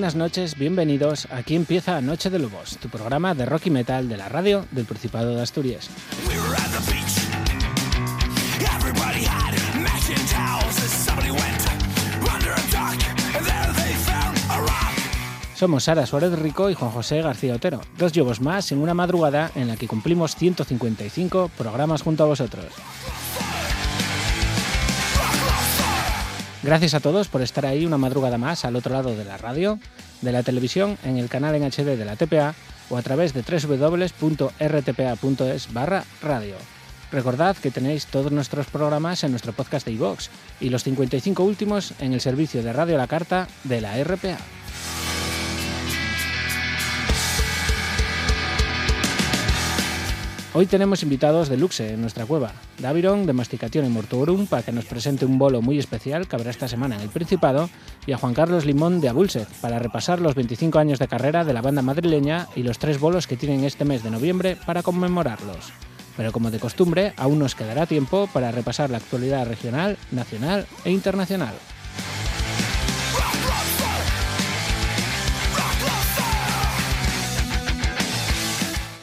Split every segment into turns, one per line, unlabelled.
Buenas noches, bienvenidos. Aquí empieza Noche de Lobos, tu programa de rock y metal de la radio del Principado de Asturias. Somos Sara Suárez Rico y Juan José García Otero, dos lobos más en una madrugada en la que cumplimos 155 programas junto a vosotros. Gracias a todos por estar ahí una madrugada más al otro lado de la radio, de la televisión, en el canal en HD de la TPA o a través de www.rtpa.es barra radio. Recordad que tenéis todos nuestros programas en nuestro podcast de iVox y los 55 últimos en el servicio de Radio la Carta de la RPA. Hoy tenemos invitados de luxe en nuestra cueva. Daviron de Masticación y Mortuorum para que nos presente un bolo muy especial que habrá esta semana en el Principado y a Juan Carlos Limón de Abulset para repasar los 25 años de carrera de la banda madrileña y los tres bolos que tienen este mes de noviembre para conmemorarlos. Pero como de costumbre, aún nos quedará tiempo para repasar la actualidad regional, nacional e internacional.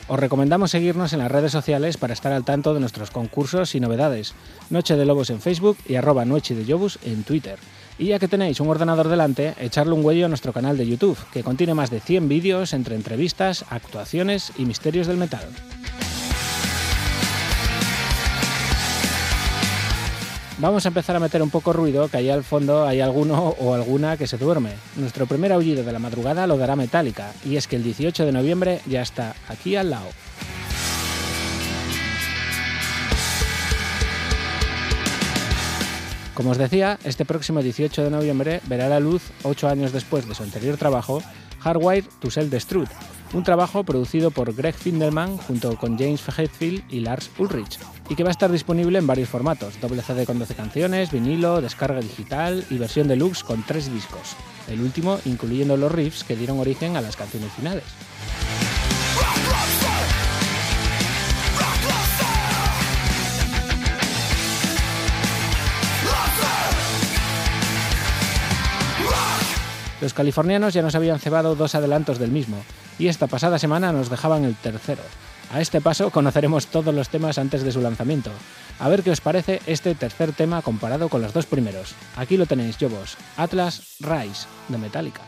Os recomendamos seguirnos en las redes sociales para estar al tanto de nuestros concursos y novedades. Noche de Lobos en Facebook y arroba Noche de Lobos en Twitter. Y ya que tenéis un ordenador delante, echarle un huello a nuestro canal de YouTube, que contiene más de 100 vídeos entre entrevistas, actuaciones y misterios del metal. Vamos a empezar a meter un poco ruido, que ahí al fondo hay alguno o alguna que se duerme. Nuestro primer aullido de la madrugada lo dará Metallica, y es que el 18 de noviembre ya está aquí al lado. Como os decía, este próximo 18 de noviembre verá la luz, 8 años después de su anterior trabajo, Hardwire to Sell Destruct, un trabajo producido por Greg Findelman junto con James Hetfield y Lars Ulrich, y que va a estar disponible en varios formatos, doble CD con 12 canciones, vinilo, descarga digital y versión deluxe con 3 discos, el último incluyendo los riffs que dieron origen a las canciones finales. Los californianos ya nos habían cebado dos adelantos del mismo, y esta pasada semana nos dejaban el tercero. A este paso conoceremos todos los temas antes de su lanzamiento. A ver qué os parece este tercer tema comparado con los dos primeros. Aquí lo tenéis, yo vos, Atlas Rise, de Metallica.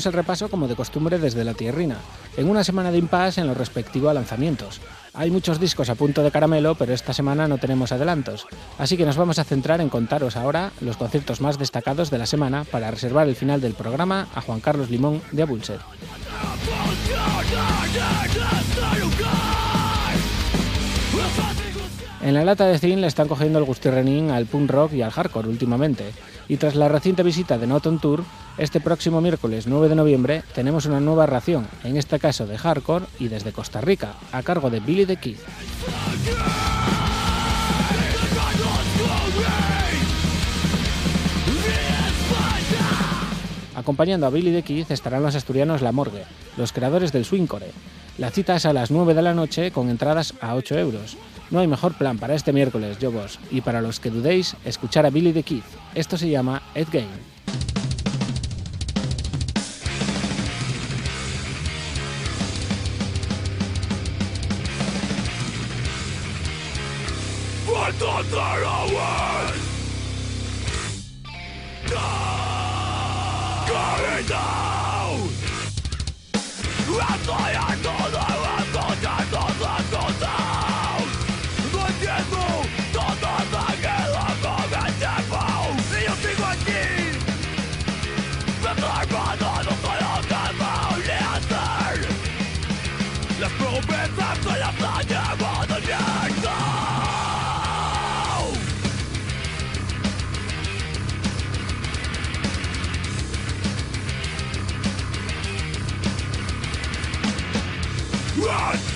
Abrimos el repaso como de costumbre desde la tierrina, en una semana de impasse en lo respectivo a lanzamientos. Hay muchos discos a punto de caramelo, pero esta semana no tenemos adelantos, así que nos vamos a centrar en contaros ahora los conciertos más destacados de la semana para reservar el final del programa a Juan Carlos Limón de Abulset. En la lata de zinc le están cogiendo el gustirrenín al punk rock y al hardcore últimamente, y tras la reciente visita de Not on Tour, este próximo miércoles 9 de noviembre tenemos una nueva ración, en este caso de hardcore y desde Costa Rica, a cargo de Billy the Kid. Acompañando a Billy the Kid estarán los asturianos La Morgue, los creadores del Swingcore. La cita es a las 9 de la noche con entradas a 8 euros. No hay mejor plan para este miércoles, yo vos, y para los que dudéis, escuchar a Billy the Kid. Esto se llama Ed Game. part of their hours. It down! At the end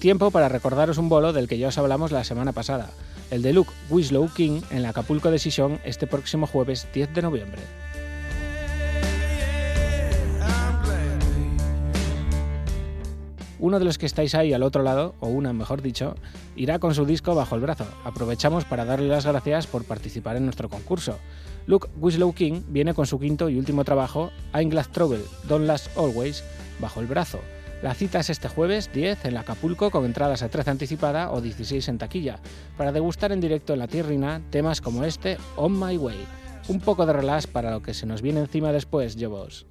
Tiempo para recordaros un bolo del que ya os hablamos la semana pasada, el de Luke Wislow King en la Acapulco Decision este próximo jueves 10 de noviembre. Uno de los que estáis ahí al otro lado, o una mejor dicho, irá con su disco bajo el brazo. Aprovechamos para darle las gracias por participar en nuestro concurso. Luke Wislow King viene con su quinto y último trabajo, I'm Glad Trouble, Don't Last Always, bajo el brazo. La cita es este jueves 10 en Acapulco con entradas a 13 anticipada o 16 en taquilla, para degustar en directo en la tierrina temas como este On My Way. Un poco de relax para lo que se nos viene encima después, yo vos.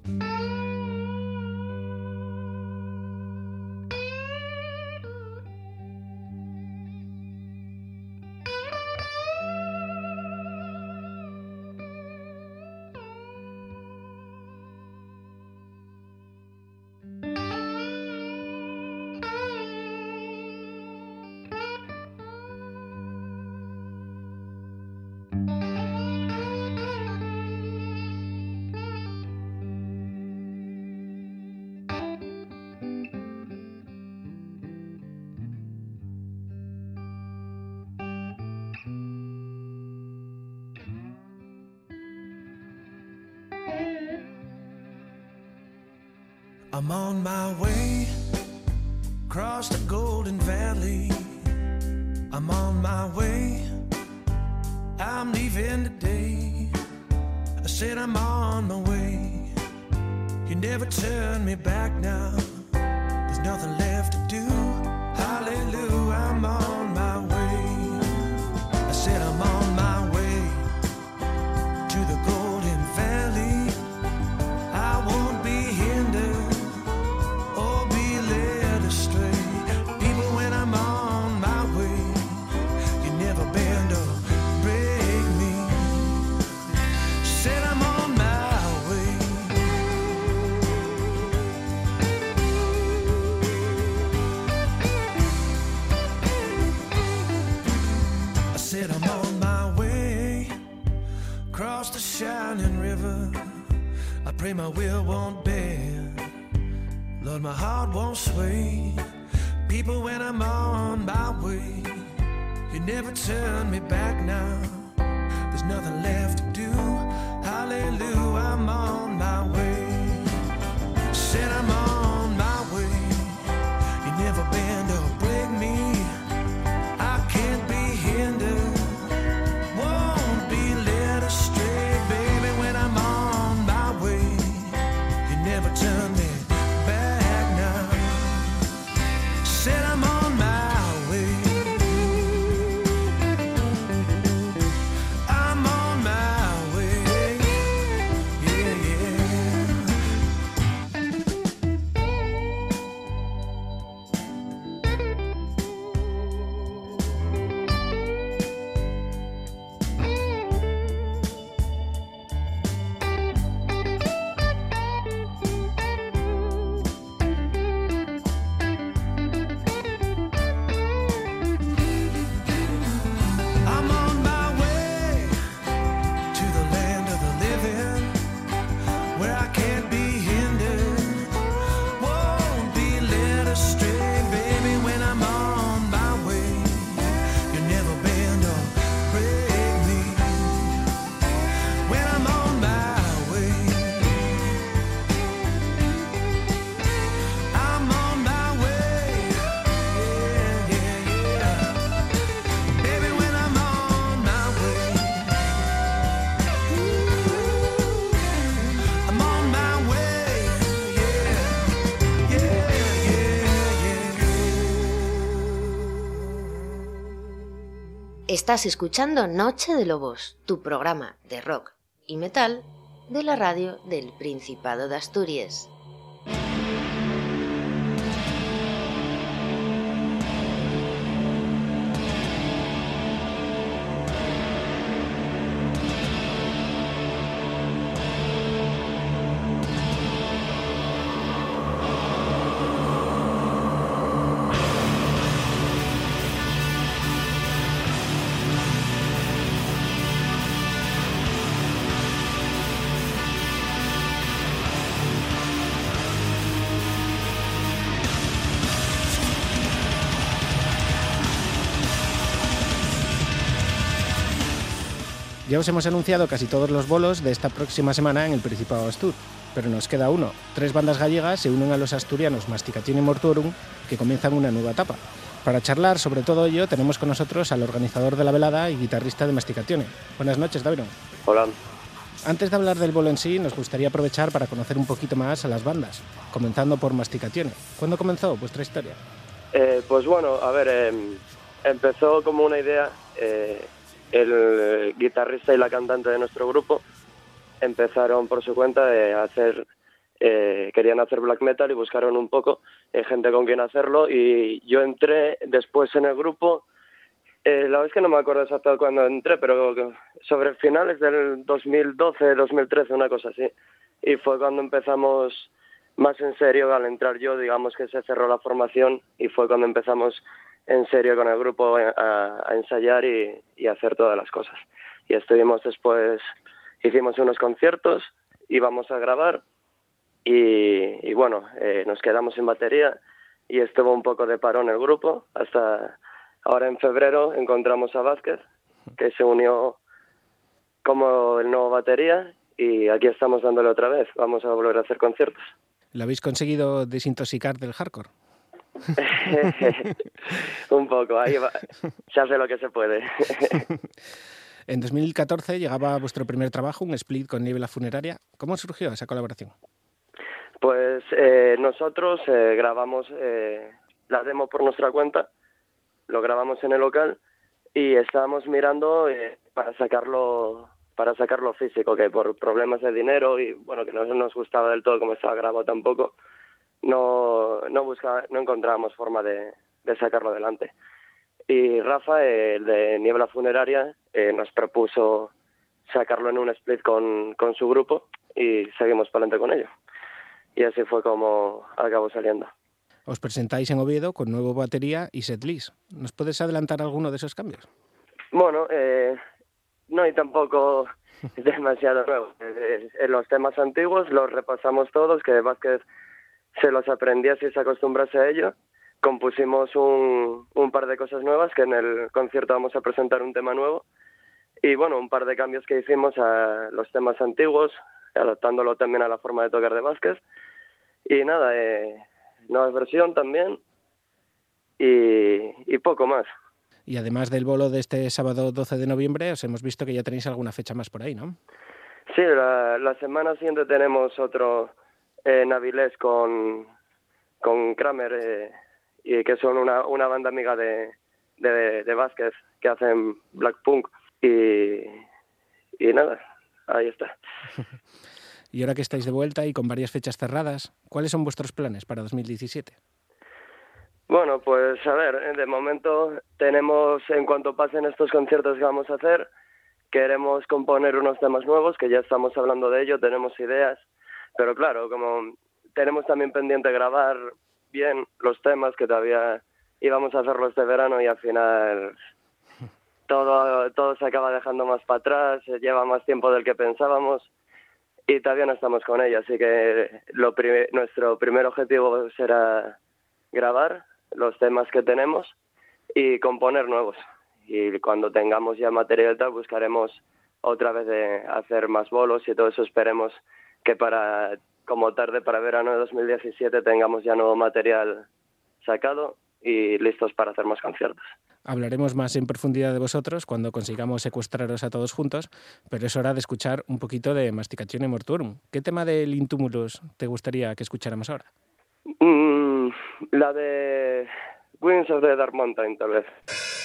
Estás escuchando Noche de Lobos, tu programa de rock y metal de la radio del Principado de Asturias.
Os hemos anunciado casi todos los bolos de esta próxima semana en el Principado Astur, pero nos queda uno. Tres bandas gallegas se unen a los asturianos Masticatione y Mortuorum, que comienzan una nueva etapa. Para charlar sobre todo ello, tenemos con nosotros al organizador de la velada y guitarrista de Masticatione. Buenas noches, Daviron.
Hola.
Antes de hablar del bolo en sí, nos gustaría aprovechar para conocer un poquito más a las bandas, comenzando por Masticatione. ¿Cuándo comenzó vuestra historia?
Eh, pues bueno, a ver, eh, empezó como una idea. eh, el eh, guitarrista y la cantante de nuestro grupo empezaron por su cuenta de hacer. eh, querían hacer black metal y buscaron un poco eh, gente con quien hacerlo. Y yo entré después en el grupo. eh, la es que no me acuerdo exacto cuándo entré, pero sobre finales del 2012, 2013, una cosa así. Y fue cuando empezamos más en serio al entrar yo, digamos que se cerró la formación y fue cuando empezamos en serio con el grupo a, ensayar y, hacer todas las cosas. Y estuvimos después, hicimos unos conciertos, íbamos a grabar y, y bueno, eh, nos quedamos sin batería y estuvo un poco de parón el grupo hasta ahora en febrero encontramos a Vázquez que se unió como el nuevo batería y aquí estamos dándole otra vez. Vamos a volver a hacer conciertos.
¿Lo habéis conseguido desintoxicar del hardcore?
un poco, ahí va. se hace lo que se puede.
en 2014 llegaba vuestro primer trabajo, un split con Niebla Funeraria. ¿Cómo surgió esa colaboración?
Pues eh, nosotros eh, grabamos eh, la demo por nuestra cuenta, lo grabamos en el local y estábamos mirando para sacarlo para sacarlo físico, que por problemas de dinero y bueno que no nos gustaba del todo como estaba grabado tampoco, no, no, buscaba, no encontrábamos forma de, sacarlo adelante. Y Rafa, el de Niebla Funeraria, eh, nos propuso sacarlo en un split con, con su grupo y seguimos para adelante con ello. Y así fue como acabó saliendo.
Os presentáis en Oviedo con nuevo batería y setlist. ¿Nos puedes adelantar alguno de esos cambios?
Bueno, eh, no hay tampoco demasiado nuevo. Eh, en los temas antiguos los repasamos todos, que Vázquez se los aprendía si se acostumbrase a ello. Compusimos un, un par de cosas nuevas, que en el concierto vamos a presentar un tema nuevo. Y bueno, un par de cambios que hicimos a los temas antiguos, adaptándolo también a la forma de tocar de Vázquez. Y nada, eh, nueva versión también. Y, y poco más.
Y además del bolo de este sábado 12 de noviembre, os hemos visto que ya tenéis alguna fecha más por ahí, ¿no?
Sí, la, la semana siguiente tenemos otro, en Avilés con, con Kramer, eh, y que son una, una banda amiga de, de, de Vázquez que hacen black punk. Y, y nada, ahí está.
y ahora que estáis de vuelta y con varias fechas cerradas, ¿cuáles son vuestros planes para 2017?
Bueno, pues a ver, de momento tenemos, en cuanto pasen estos conciertos que vamos a hacer, queremos componer unos temas nuevos, que ya estamos hablando de ello, tenemos ideas, pero claro, como tenemos también pendiente grabar bien los temas que todavía íbamos a hacerlos de verano y al final todo, todo se acaba dejando más para atrás, lleva más tiempo del que pensábamos y todavía no estamos con ello, así que lo nuestro primer objetivo será grabar los temas que tenemos y componer nuevos. Y cuando tengamos ya material tal, buscaremos otra vez de hacer más bolos y todo eso esperemos que para como tarde para verano de 2017 tengamos ya nuevo material sacado y listos para hacer más conciertos.
Hablaremos más en profundidad de vosotros cuando consigamos secuestraros a todos juntos, pero es hora de escuchar un poquito de Masticación Mortuorum. ¿Qué tema del Intumulus te gustaría que escucháramos ahora?
Mm, la de Winds of the Dark Mountain, tal vez.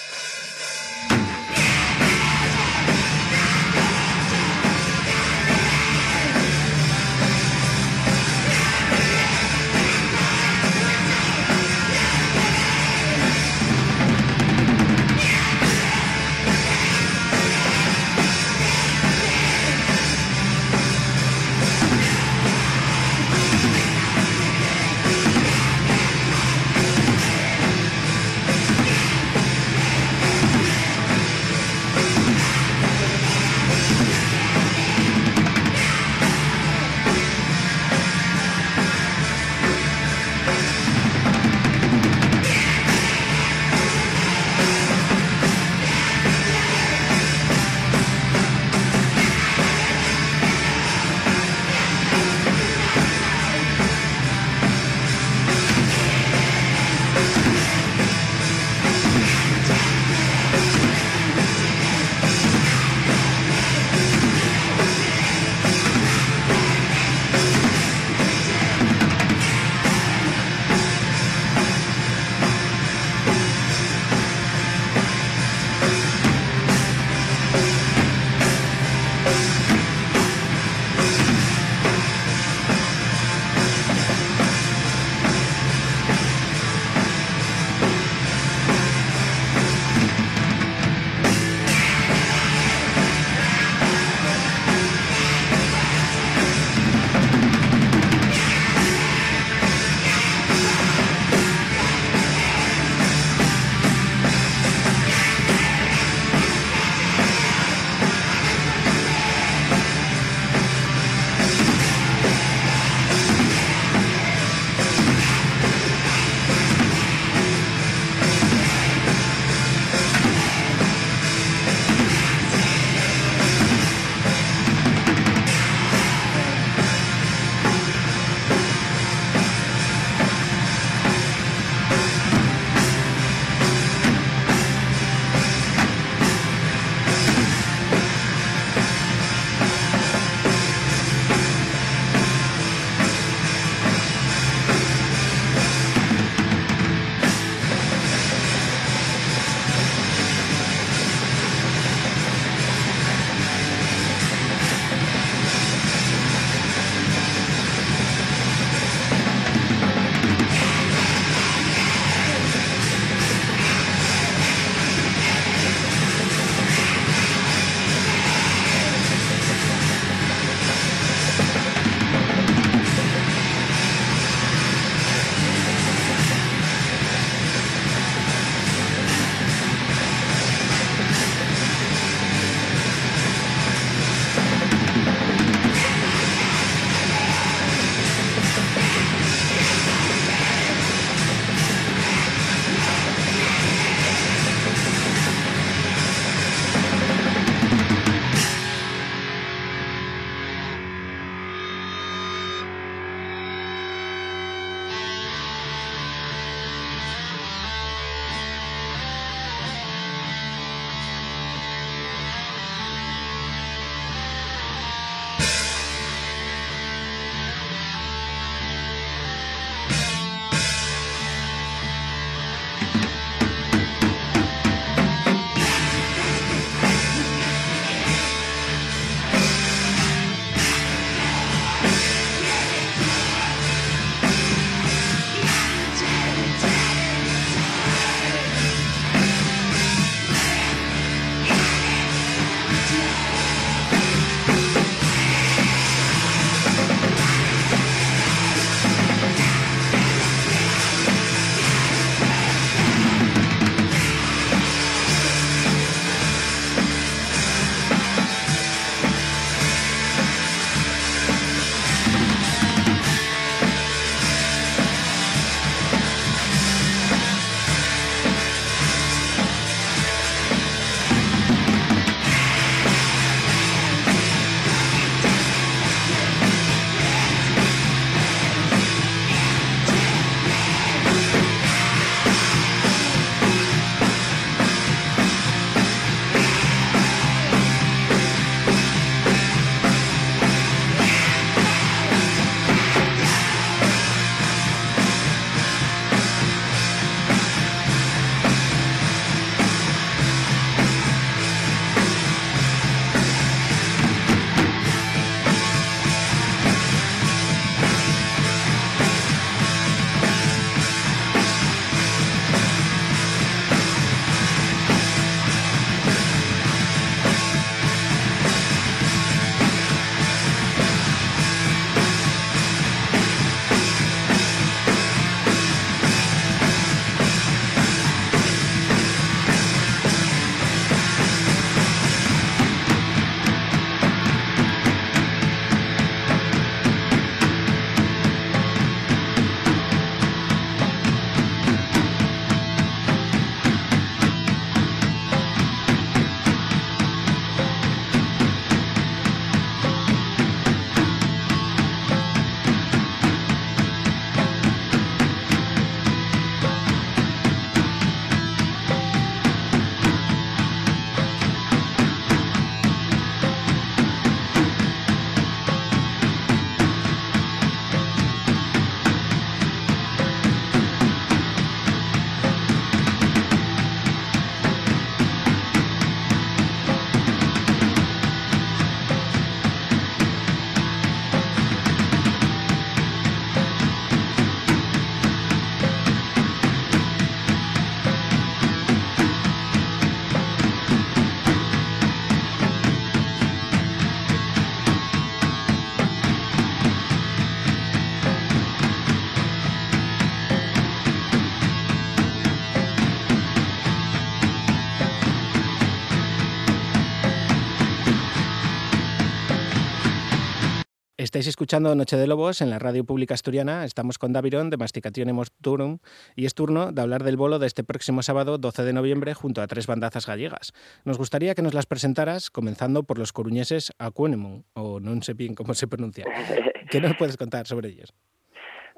Estáis escuchando Noche de Lobos en la radio pública asturiana. Estamos con Davirón de Masticación Turum y es turno de hablar del bolo de este próximo sábado 12 de noviembre junto a tres bandazas gallegas. Nos gustaría que nos las presentaras comenzando por los coruñeses Acuenemon, o no sé bien cómo se pronuncia. ¿Qué nos puedes contar sobre ellos?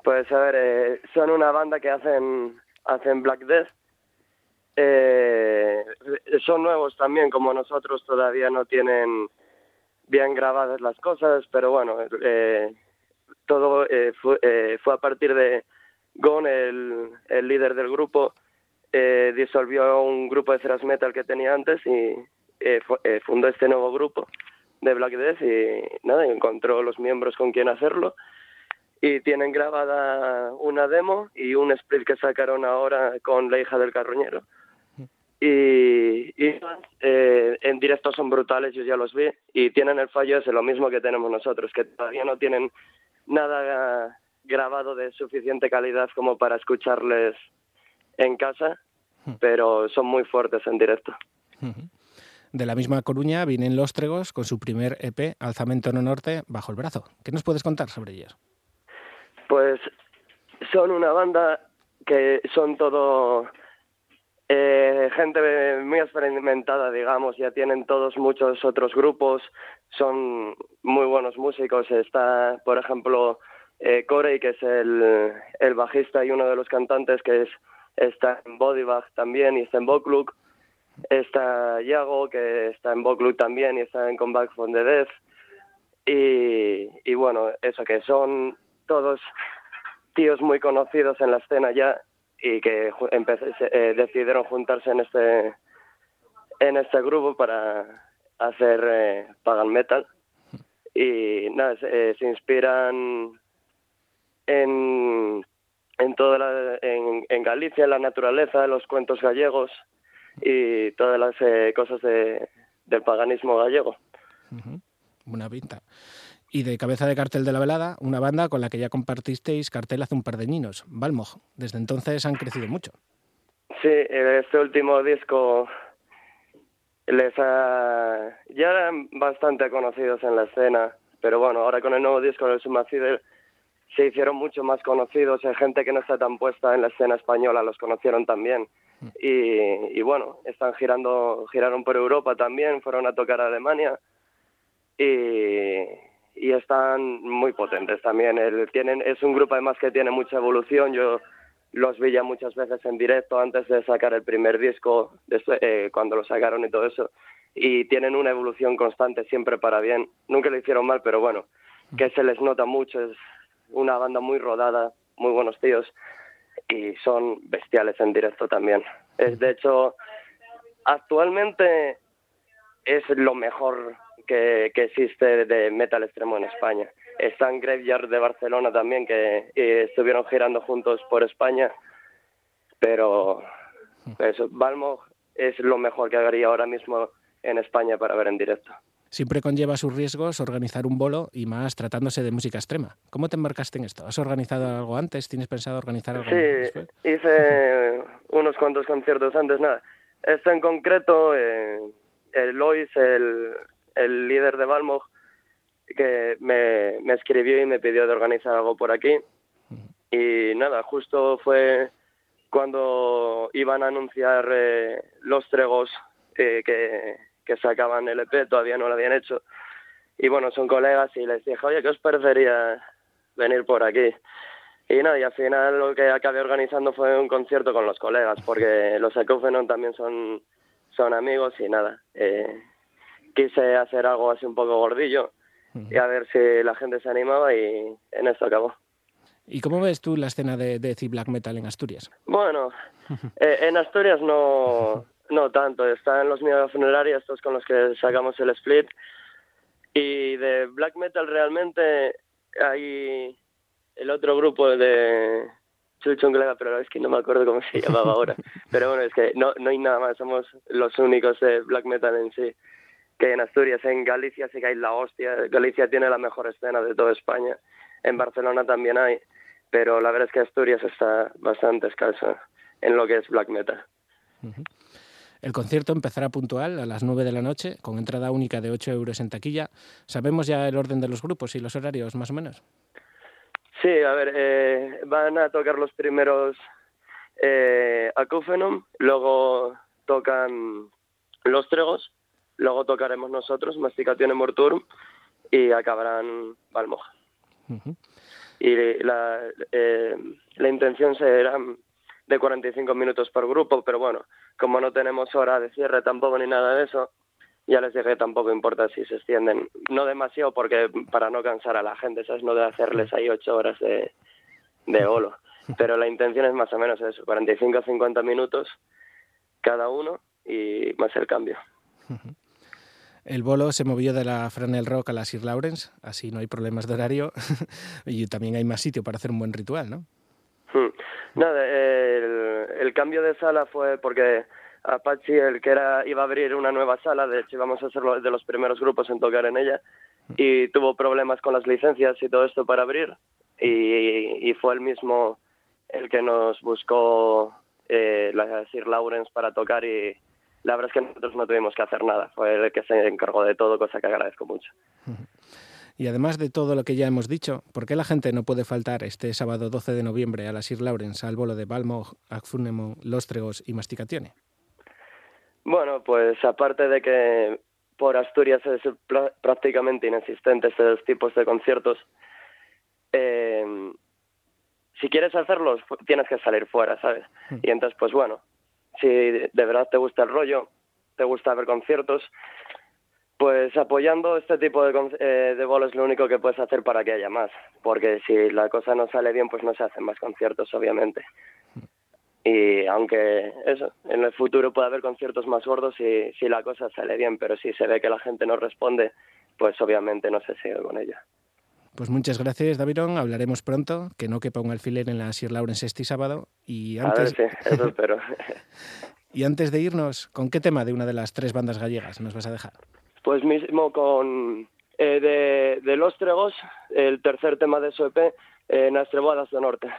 Pues a ver, eh, son una banda que hacen, hacen Black Death. Eh, son nuevos también, como nosotros todavía no tienen bien grabadas las cosas, pero bueno, eh, todo eh, fue, eh, fue, a partir de Gon, el, el líder del grupo, eh, disolvió un grupo de thrash metal que tenía antes y fundó este nuevo grupo de Black Death y nada, encontró los miembros con quien hacerlo. Y tienen grabada una demo y un split que sacaron ahora con la hija del carroñero y, y eh, en directo son brutales, yo ya los vi, y tienen el fallo ese, lo mismo que tenemos nosotros, que todavía no tienen nada grabado de suficiente calidad como para escucharles en casa, hmm. pero son muy fuertes en directo.
De la misma Coruña vienen Los Tregos con su primer EP, Alzamento No Norte, bajo el brazo. ¿Qué nos puedes contar sobre ellos?
Pues son una banda que son todo eh, gente muy experimentada, digamos, ya tienen todos muchos otros grupos, son muy buenos músicos. Está, por ejemplo, eh, Corey, que es el, bajista y uno de los cantantes, que es, está en Bodybag también y está en Bokluk. Está Yago, que está en Bokluk también y está en Comeback from the Death. Y bueno, eso que son todos tíos muy conocidos en la escena ya y que eh, decidieron juntarse en este en este grupo para hacer eh, pagan metal. Y nada se, eh, inspiran en en toda la, en, en, Galicia en la naturaleza los cuentos gallegos y todas las eh, cosas de, del paganismo gallego.
Buena pinta y de cabeza de cartel de la velada, una banda con la que ya compartisteis cartel hace un par de años, Balmog. Desde entonces han crecido mucho.
Sí, este último disco les ha... ya eran bastante conocidos en la escena, pero bueno, ahora con el nuevo disco del Sumacider se hicieron mucho más conocidos, hay gente que no está tan puesta en la escena española, los conocieron también. Mm. Y, y bueno, están girando, giraron por Europa también, fueron a tocar a Alemania y, y están muy potentes también. Tienen, es un grupo además que tiene mucha evolución. Yo los vi ya muchas veces en directo antes de sacar el primer disco, eh, cuando lo sacaron y todo eso. Y tienen una evolución constante, siempre para bien. Nunca lo hicieron mal, pero bueno, que se les nota mucho. Es una banda muy rodada, muy buenos tíos y son bestiales en directo también. Es de hecho, actualmente es lo mejor que, que, existe de metal extremo en España. Está en Graveyard de Barcelona también, que estuvieron girando juntos por España, pero eso, Balmo es lo mejor que haría ahora mismo en España para ver en directo.
Siempre conlleva sus riesgos organizar un bolo y más tratándose de música extrema. ¿Cómo te embarcaste en esto? ¿Has organizado algo antes? ¿Tienes pensado organizar algo?
Sí, hice unos cuantos conciertos antes. Nada, esto en concreto, eh, el Lois, el, el líder de Balmog, que me, me escribió y me pidió de organizar algo por aquí. Y nada, justo fue cuando iban a anunciar eh, los tregos eh, que, que sacaban el EP, todavía no lo habían hecho. Y bueno, son colegas y les dije, oye, ¿qué os parecería venir por aquí? Y nada, y al final lo que acabé organizando fue un concierto con los colegas, porque los Ecofenon también son, son amigos y nada. Eh, quise hacer algo así un poco gordillo y a ver si la gente se animaba y en esto acabó.
¿Y cómo ves tú la escena de y Black Metal en Asturias?
Bueno, eh, en Asturias no, no tanto. Están los miedos funerarios, estos con los que sacamos el split. Y de Black Metal realmente hay el otro grupo de Chuchunglega, pero es que no me acuerdo cómo se llamaba ahora. Pero bueno, es que no, no hay nada más, somos los únicos de Black Metal en sí que en Asturias, en Galicia sí que hay la hostia. Galicia tiene la mejor escena de toda España. En Barcelona también hay, pero la verdad es que Asturias está bastante escaso en lo que es black metal.
El concierto empezará puntual a las 9 de la noche, con entrada única de 8 euros en taquilla. ¿Sabemos ya el orden de los grupos y los horarios, más o menos?
Sí, a ver, eh, van a tocar los primeros eh, Acúfenom, luego tocan Los Tregos, luego tocaremos nosotros, Masticación Morturum, y acabarán Balmoja. Y la, eh, la intención será de 45 minutos por grupo, pero bueno, como no tenemos hora de cierre tampoco ni nada de eso, ya les dije tampoco importa si se extienden, no demasiado porque para no cansar a la gente, ¿sabes? No de hacerles ahí ocho horas de, de olo. Pero la intención es más o menos eso, 45 a 50 minutos cada uno y más el cambio.
El bolo se movió de la Franel Rock a la Sir Lawrence, así no hay problemas de horario y también hay más sitio para hacer un buen ritual, ¿no?
Hmm. Nada, el, cambio de sala fue porque Apache, el que era iba a abrir una nueva sala, de hecho íbamos a ser de los primeros grupos en tocar en ella, y tuvo problemas con las licencias y todo esto para abrir, y, y fue el mismo el que nos buscó eh, la Sir Lawrence para tocar y la verdad es que nosotros no tuvimos que hacer nada, fue el que se encargó de todo, cosa que agradezco mucho.
Y además de todo lo que ya hemos dicho, ¿por qué la gente no puede faltar este sábado 12 de noviembre a la Sir Lawrence al bolo de Balmo, Agfunemo, Lóstregos y Masticatione?
Bueno, pues aparte de que por Asturias es prácticamente inexistente estos tipos de conciertos, eh, si quieres hacerlos, tienes que salir fuera, ¿sabes? Hmm. Y entonces, pues bueno, si de verdad te gusta el rollo, te gusta ver conciertos, pues apoyando este tipo de, eh, de bolos es lo único que puedes hacer para que haya más, porque si la cosa no sale bien, pues no se hacen más conciertos, obviamente. Y aunque eso, en el futuro puede haber conciertos más gordos si, si la cosa sale bien, pero si se ve que la gente no responde, pues obviamente no se sigue con ella.
Pues muchas gracias, Davidón. Hablaremos pronto. Que no quepa un alfiler en la Sir Lawrence este sábado. Y antes...
A ver, sí, eso espero.
y antes de irnos, ¿con qué tema de una de las tres bandas gallegas nos vas a dejar?
Pues mismo con eh, de, de, Los Tregos, el tercer tema de su EP, eh, Nas Treboadas do Norte.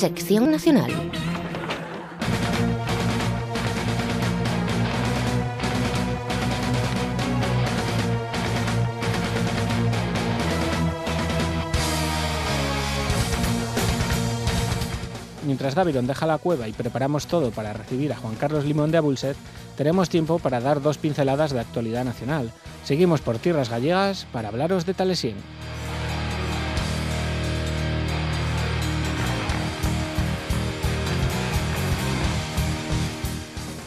Sección Nacional.
Mientras Davidon deja la cueva y preparamos todo para recibir a Juan Carlos Limón de Abulset, tenemos tiempo para dar dos pinceladas de actualidad nacional. Seguimos por tierras gallegas para hablaros de Talesien.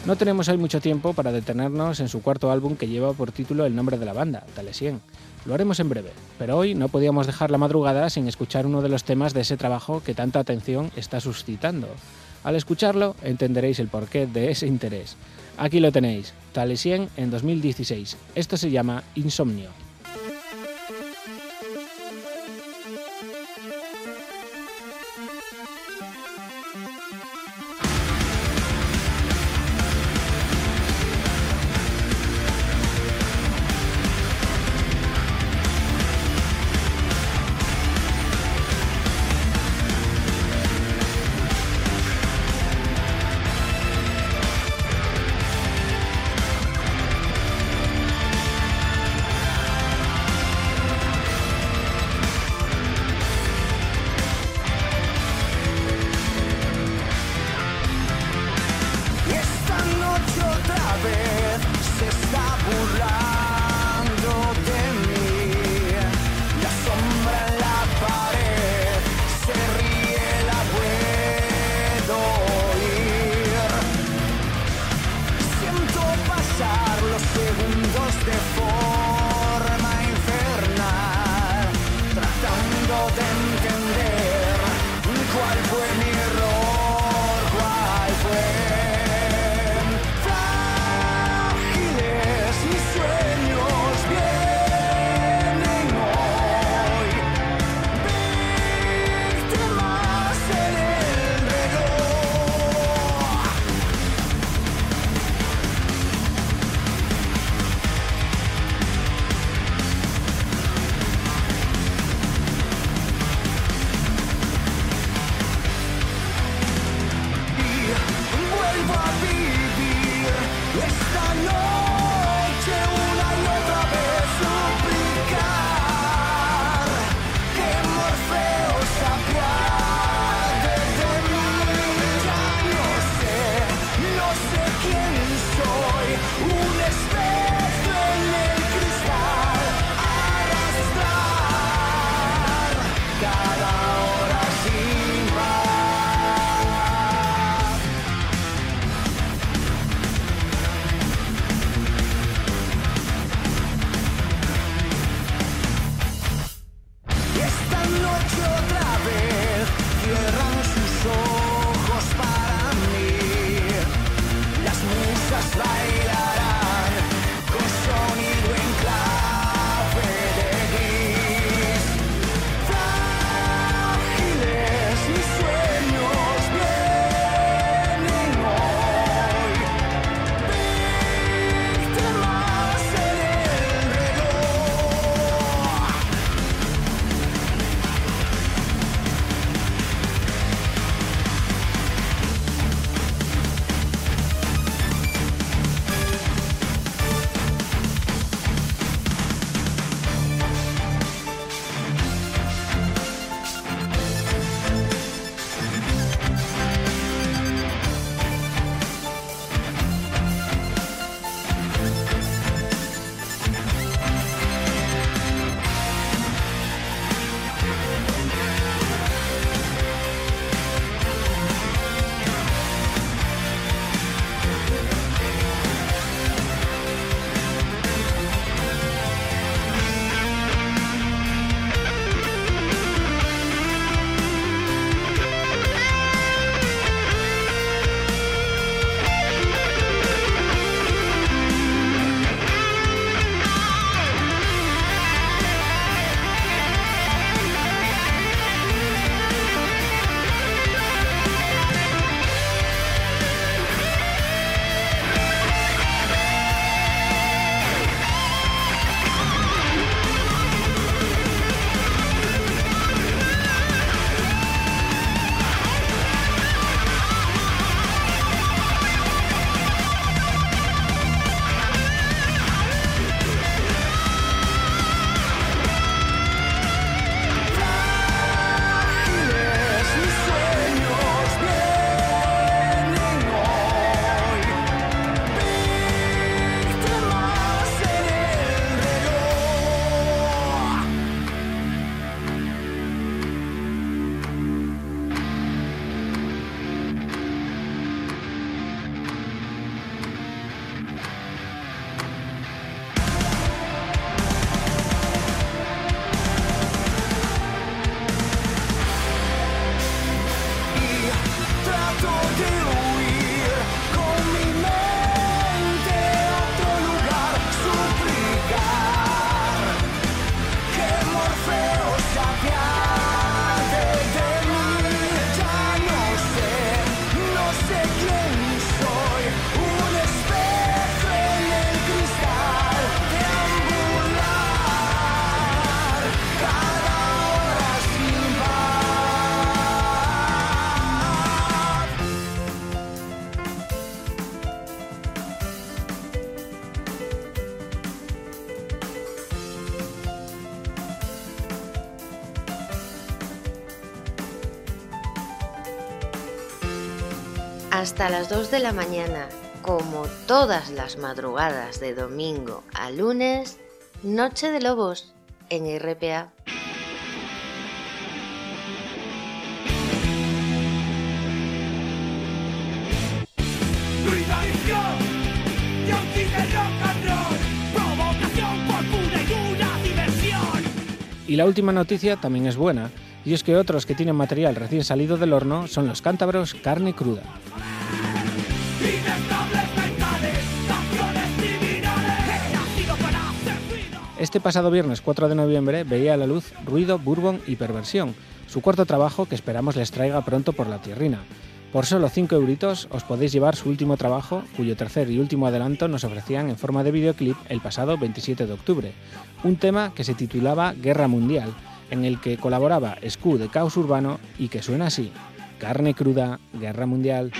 No tenemos hoy mucho tiempo para detenernos en su cuarto álbum que lleva por título el nombre de la banda, Talesien. Lo haremos en breve, pero hoy no podíamos dejar la madrugada sin escuchar uno de los temas de ese trabajo que tanta atención está suscitando. Al escucharlo entenderéis el porqué de ese interés. Aquí lo tenéis, Talesien en 2016. Esto se llama Insomnio.
Hasta las 2 de la mañana, como todas las madrugadas de domingo a lunes, Noche de Lobos en RPA.
Y la última noticia también es buena, y es que otros que tienen material recién salido del horno son los cántabros carne cruda. Este pasado viernes 4 de noviembre veía a la luz Ruido, Bourbon y Perversión, su cuarto trabajo que esperamos les traiga pronto por la tierrina. Por solo 5 euritos os podéis llevar su último trabajo, cuyo tercer y último adelanto nos ofrecían en forma de videoclip el pasado 27 de octubre, un tema que se titulaba Guerra Mundial, en el que colaboraba Scu de Caos Urbano y que suena así, Carne cruda, Guerra Mundial.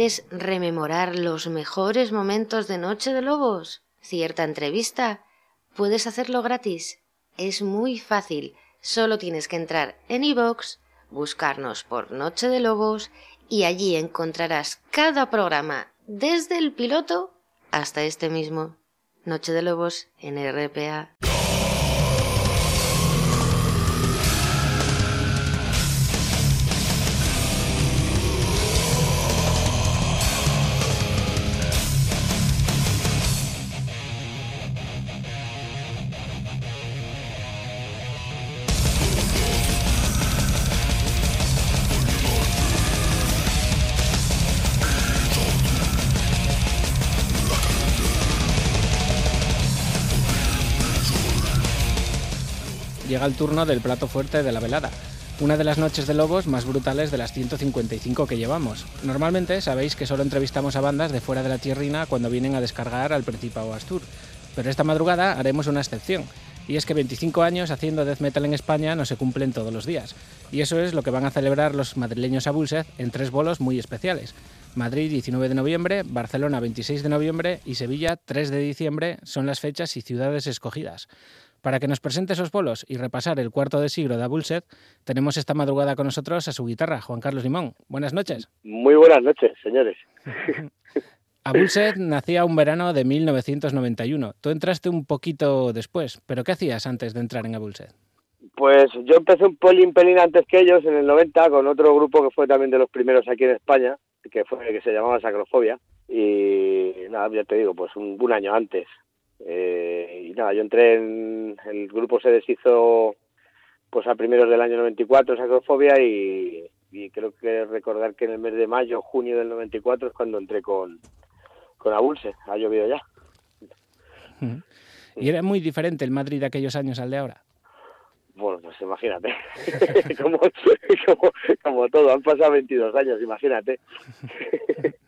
¿Quieres rememorar los mejores momentos de Noche de Lobos? ¿Cierta entrevista? Puedes hacerlo gratis. Es muy fácil. Solo tienes que entrar en iVoox, buscarnos por Noche de Lobos y allí encontrarás cada programa, desde el piloto hasta este mismo. Noche de Lobos en RPA.
El turno del plato fuerte de la velada, una de las noches de lobos más brutales de las 155 que llevamos. Normalmente sabéis que solo entrevistamos a bandas de fuera de la tierrina cuando vienen a descargar al Principado Astur, pero esta madrugada haremos una excepción. Y es que 25 años haciendo death metal en España no se cumplen todos los días. Y eso es lo que van a celebrar los madrileños a Bulseth en tres bolos muy especiales.
Madrid 19 de noviembre, Barcelona 26 de noviembre y Sevilla 3 de diciembre son las fechas y ciudades escogidas. Para que nos presente esos polos y repasar el cuarto de siglo de Abulset, tenemos esta madrugada con nosotros a su guitarra, Juan Carlos Limón. Buenas noches.
Muy buenas noches, señores.
Abulset nacía un verano de 1991. Tú entraste un poquito después, pero ¿qué hacías antes de entrar en Abulset?
Pues yo empecé un pelín, pelín antes que ellos, en el 90, con otro grupo que fue también de los primeros aquí en España, que fue que se llamaba Sacrofobia. Y nada, ya te digo, pues un, un año antes. Eh, y nada, yo entré en. El grupo se deshizo pues a primeros del año 94, Sacrofobia, y, y creo que recordar que en el mes de mayo, junio del 94 es cuando entré con, con Abulse. Ha llovido ya.
¿Y era muy diferente el Madrid de aquellos años al de ahora?
Bueno, pues imagínate, como, como, como, todo, han pasado 22 años, imagínate.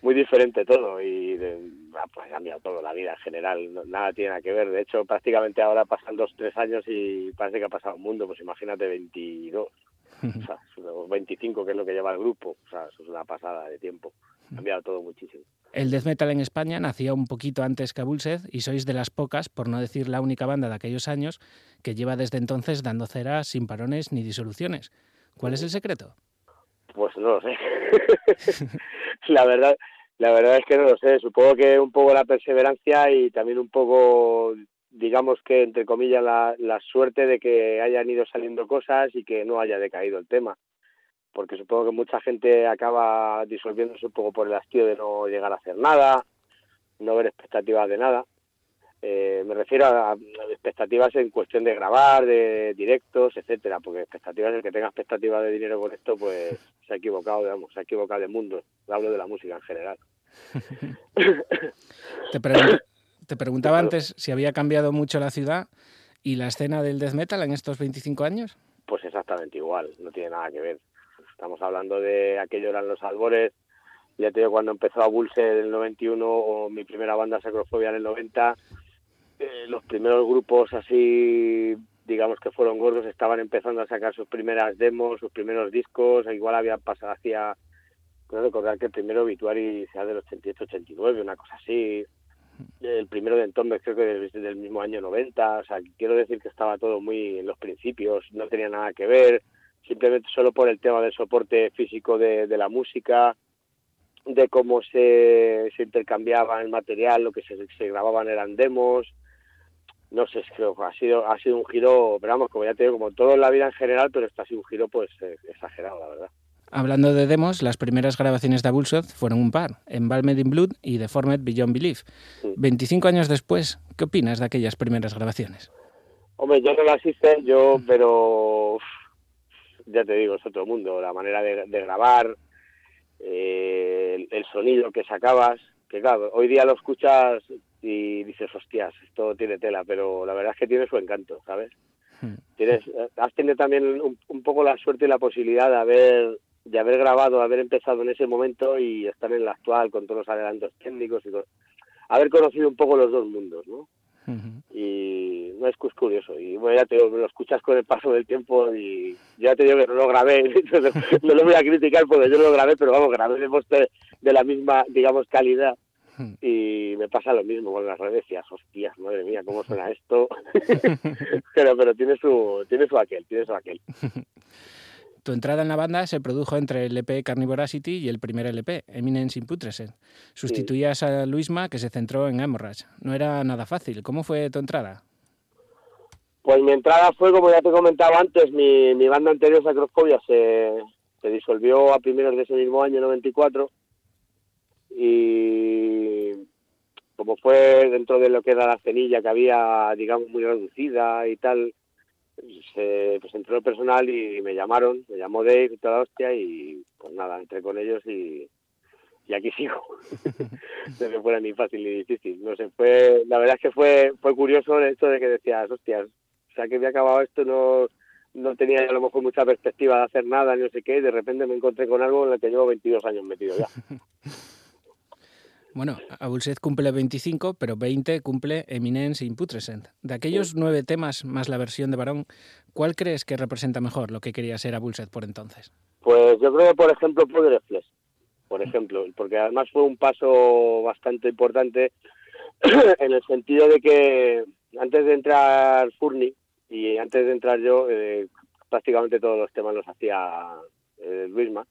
Muy diferente todo y de, ah, pues ha cambiado todo, la vida en general, no, nada tiene nada que ver. De hecho, prácticamente ahora pasan dos, tres años y parece que ha pasado un mundo, pues imagínate 22, o sea, 25 que es lo que lleva el grupo, o sea, eso es una pasada de tiempo. Ha cambiado todo muchísimo.
El death metal en España nacía un poquito antes que Abulsed y sois de las pocas, por no decir la única banda de aquellos años, que lleva desde entonces dando cera sin parones ni disoluciones. ¿Cuál es el secreto?
Pues no lo sé. la verdad, la verdad es que no lo sé. Supongo que un poco la perseverancia y también un poco, digamos que entre comillas, la, la suerte de que hayan ido saliendo cosas y que no haya decaído el tema porque supongo que mucha gente acaba disolviéndose un poco por el hastío de no llegar a hacer nada, no ver expectativas de nada. Eh, me refiero a, a, expectativas en cuestión de grabar, de directos, etcétera, porque expectativas, el que tenga expectativas de dinero con esto, pues se ha equivocado, digamos, se ha equivocado de mundo. Hablo de la música en general.
te, pregun te preguntaba antes si había cambiado mucho la ciudad y la escena del death metal en estos 25 años.
Pues exactamente igual, no tiene nada que ver. Estamos hablando de aquello eran los albores, ya te digo, cuando empezó a Bulse en el 91 o mi primera banda Sacrofobia en el 90, eh, los primeros grupos así, digamos que fueron gordos, estaban empezando a sacar sus primeras demos, sus primeros discos, igual habían pasado hacia, creo recordar que el primero Obituary sea del 88-89, una cosa así, el primero de Entombe creo que desde del mismo año 90, o sea, quiero decir que estaba todo muy en los principios, no tenía nada que ver, simplemente solo por el tema del soporte físico de, de la música, de cómo se, se, intercambiaba el material, lo que se, se, grababan eran demos, no sé, creo que ha sido, ha sido un giro, pero vamos, como ya te digo, como todo en la vida en general, pero esto ha sido un giro pues eh, exagerado, la verdad.
Hablando de demos, las primeras grabaciones de Abulsoth fueron un par, Embalmed in Blood y Deformed Beyond Belief. Sí. 25 años después, ¿qué opinas de aquellas primeras grabaciones?
Hombre, yo no las hice, yo, pero ya te digo, es otro mundo, la manera de, de grabar, eh, el, el, sonido que sacabas, que claro, hoy día lo escuchas y dices, hostias, esto tiene tela, pero la verdad es que tiene su encanto, ¿sabes? Hmm. Tienes, has tenido también un, un, poco la suerte y la posibilidad de haber de haber grabado, de haber empezado en ese momento y estar en el actual con todos los adelantos técnicos y haber conocido un poco los dos mundos, ¿no? Uh -huh. Y no es curioso. Y bueno, ya te digo, lo escuchas con el paso del tiempo y ya te digo que no lo grabé, no lo voy a criticar porque yo no lo grabé, pero vamos, grabé de la misma, digamos, calidad. Y me pasa lo mismo con las redes, decías, hostias, madre mía, cómo suena esto. pero pero tiene su, tiene su aquel, tiene su aquel.
Tu entrada en la banda se produjo entre el EP Carnivorosity y el primer LP, Eminence in Putrescent. Sustituías sí. a Luisma, que se centró en Hemorrhage. No era nada fácil. ¿Cómo fue tu entrada?
Pues mi entrada fue, como ya te comentaba antes, mi, mi banda anterior, Sacrofobia, se, se disolvió a primeros de ese mismo año, 94. Y como fue dentro de lo que era la cenilla que había, digamos, muy reducida y tal, se pues entró el personal y me llamaron, me llamó Dave y toda la hostia y pues nada, entré con ellos y, y aquí sigo. no me fuera ni fácil ni difícil. No sé, fue, la verdad es que fue, fue curioso el hecho de que decías, hostias, o sea que había acabado esto, no, no tenía a lo mejor mucha perspectiva de hacer nada, no sé qué, y de repente me encontré con algo en el que llevo 22 años metido ya.
Bueno, Abulset cumple 25, pero 20 cumple Eminence in Putrescent. De aquellos nueve temas más la versión de Barón, ¿cuál crees que representa mejor lo que quería ser Abulset por entonces?
Pues yo creo que, por ejemplo, Poder Flesh. por ejemplo, porque además fue un paso bastante importante en el sentido de que antes de entrar Furni y antes de entrar yo, eh, prácticamente todos los temas los hacía eh, Luisma.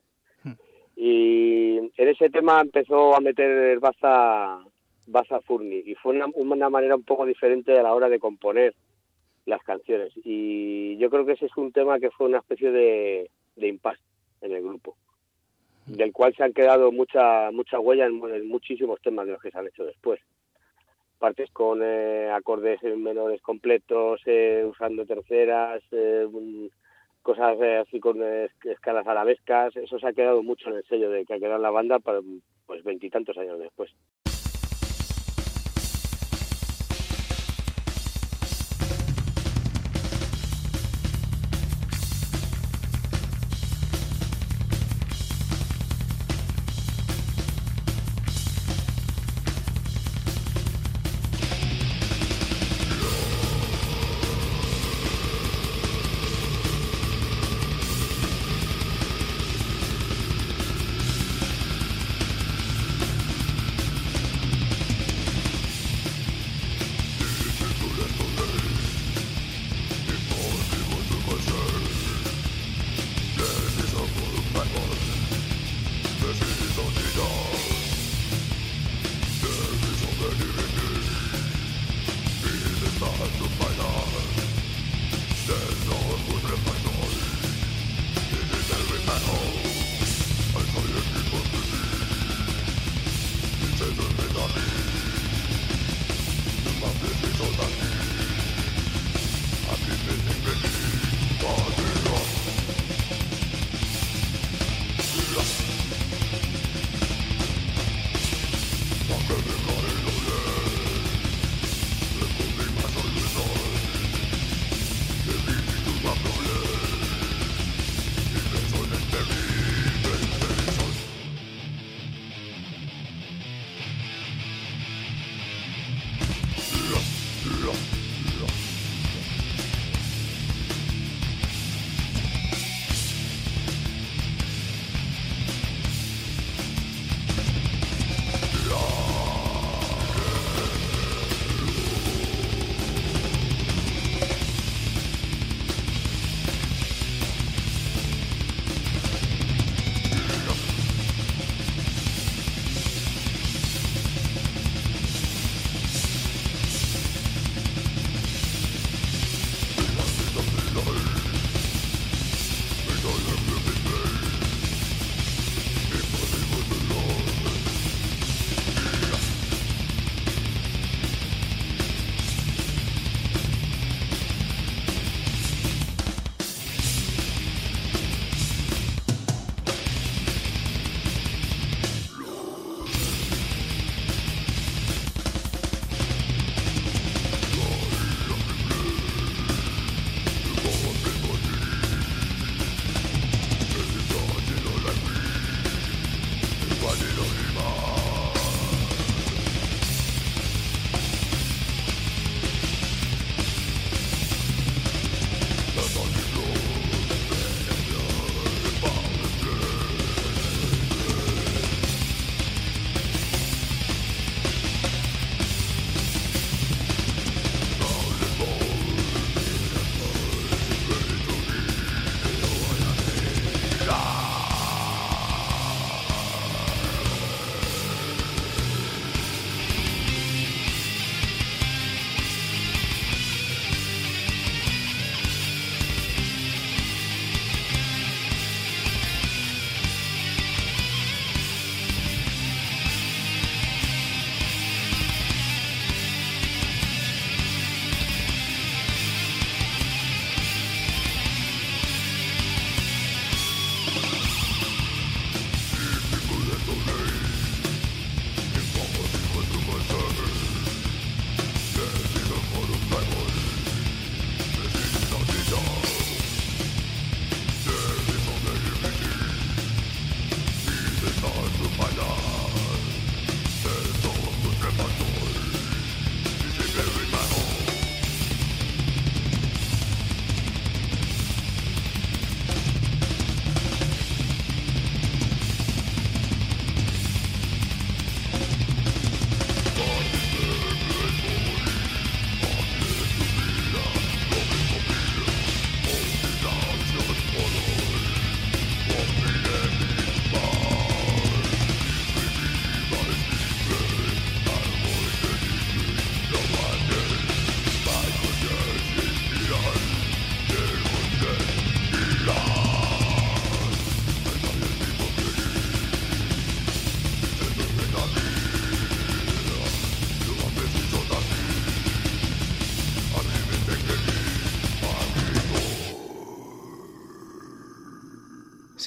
Y en ese tema empezó a meter Baza, Baza Furni y fue una, una manera un poco diferente a la hora de componer las canciones. Y yo creo que ese es un tema que fue una especie de, de impasse en el grupo, del cual se han quedado mucha mucha huella en, muchísimos temas de los que se han hecho después. Partes con eh, acordes menores completos, eh, usando terceras, eh, cosas así con escalas arabescas, eso se ha quedado mucho en el sello de que ha quedado la banda para pues veintitantos años después.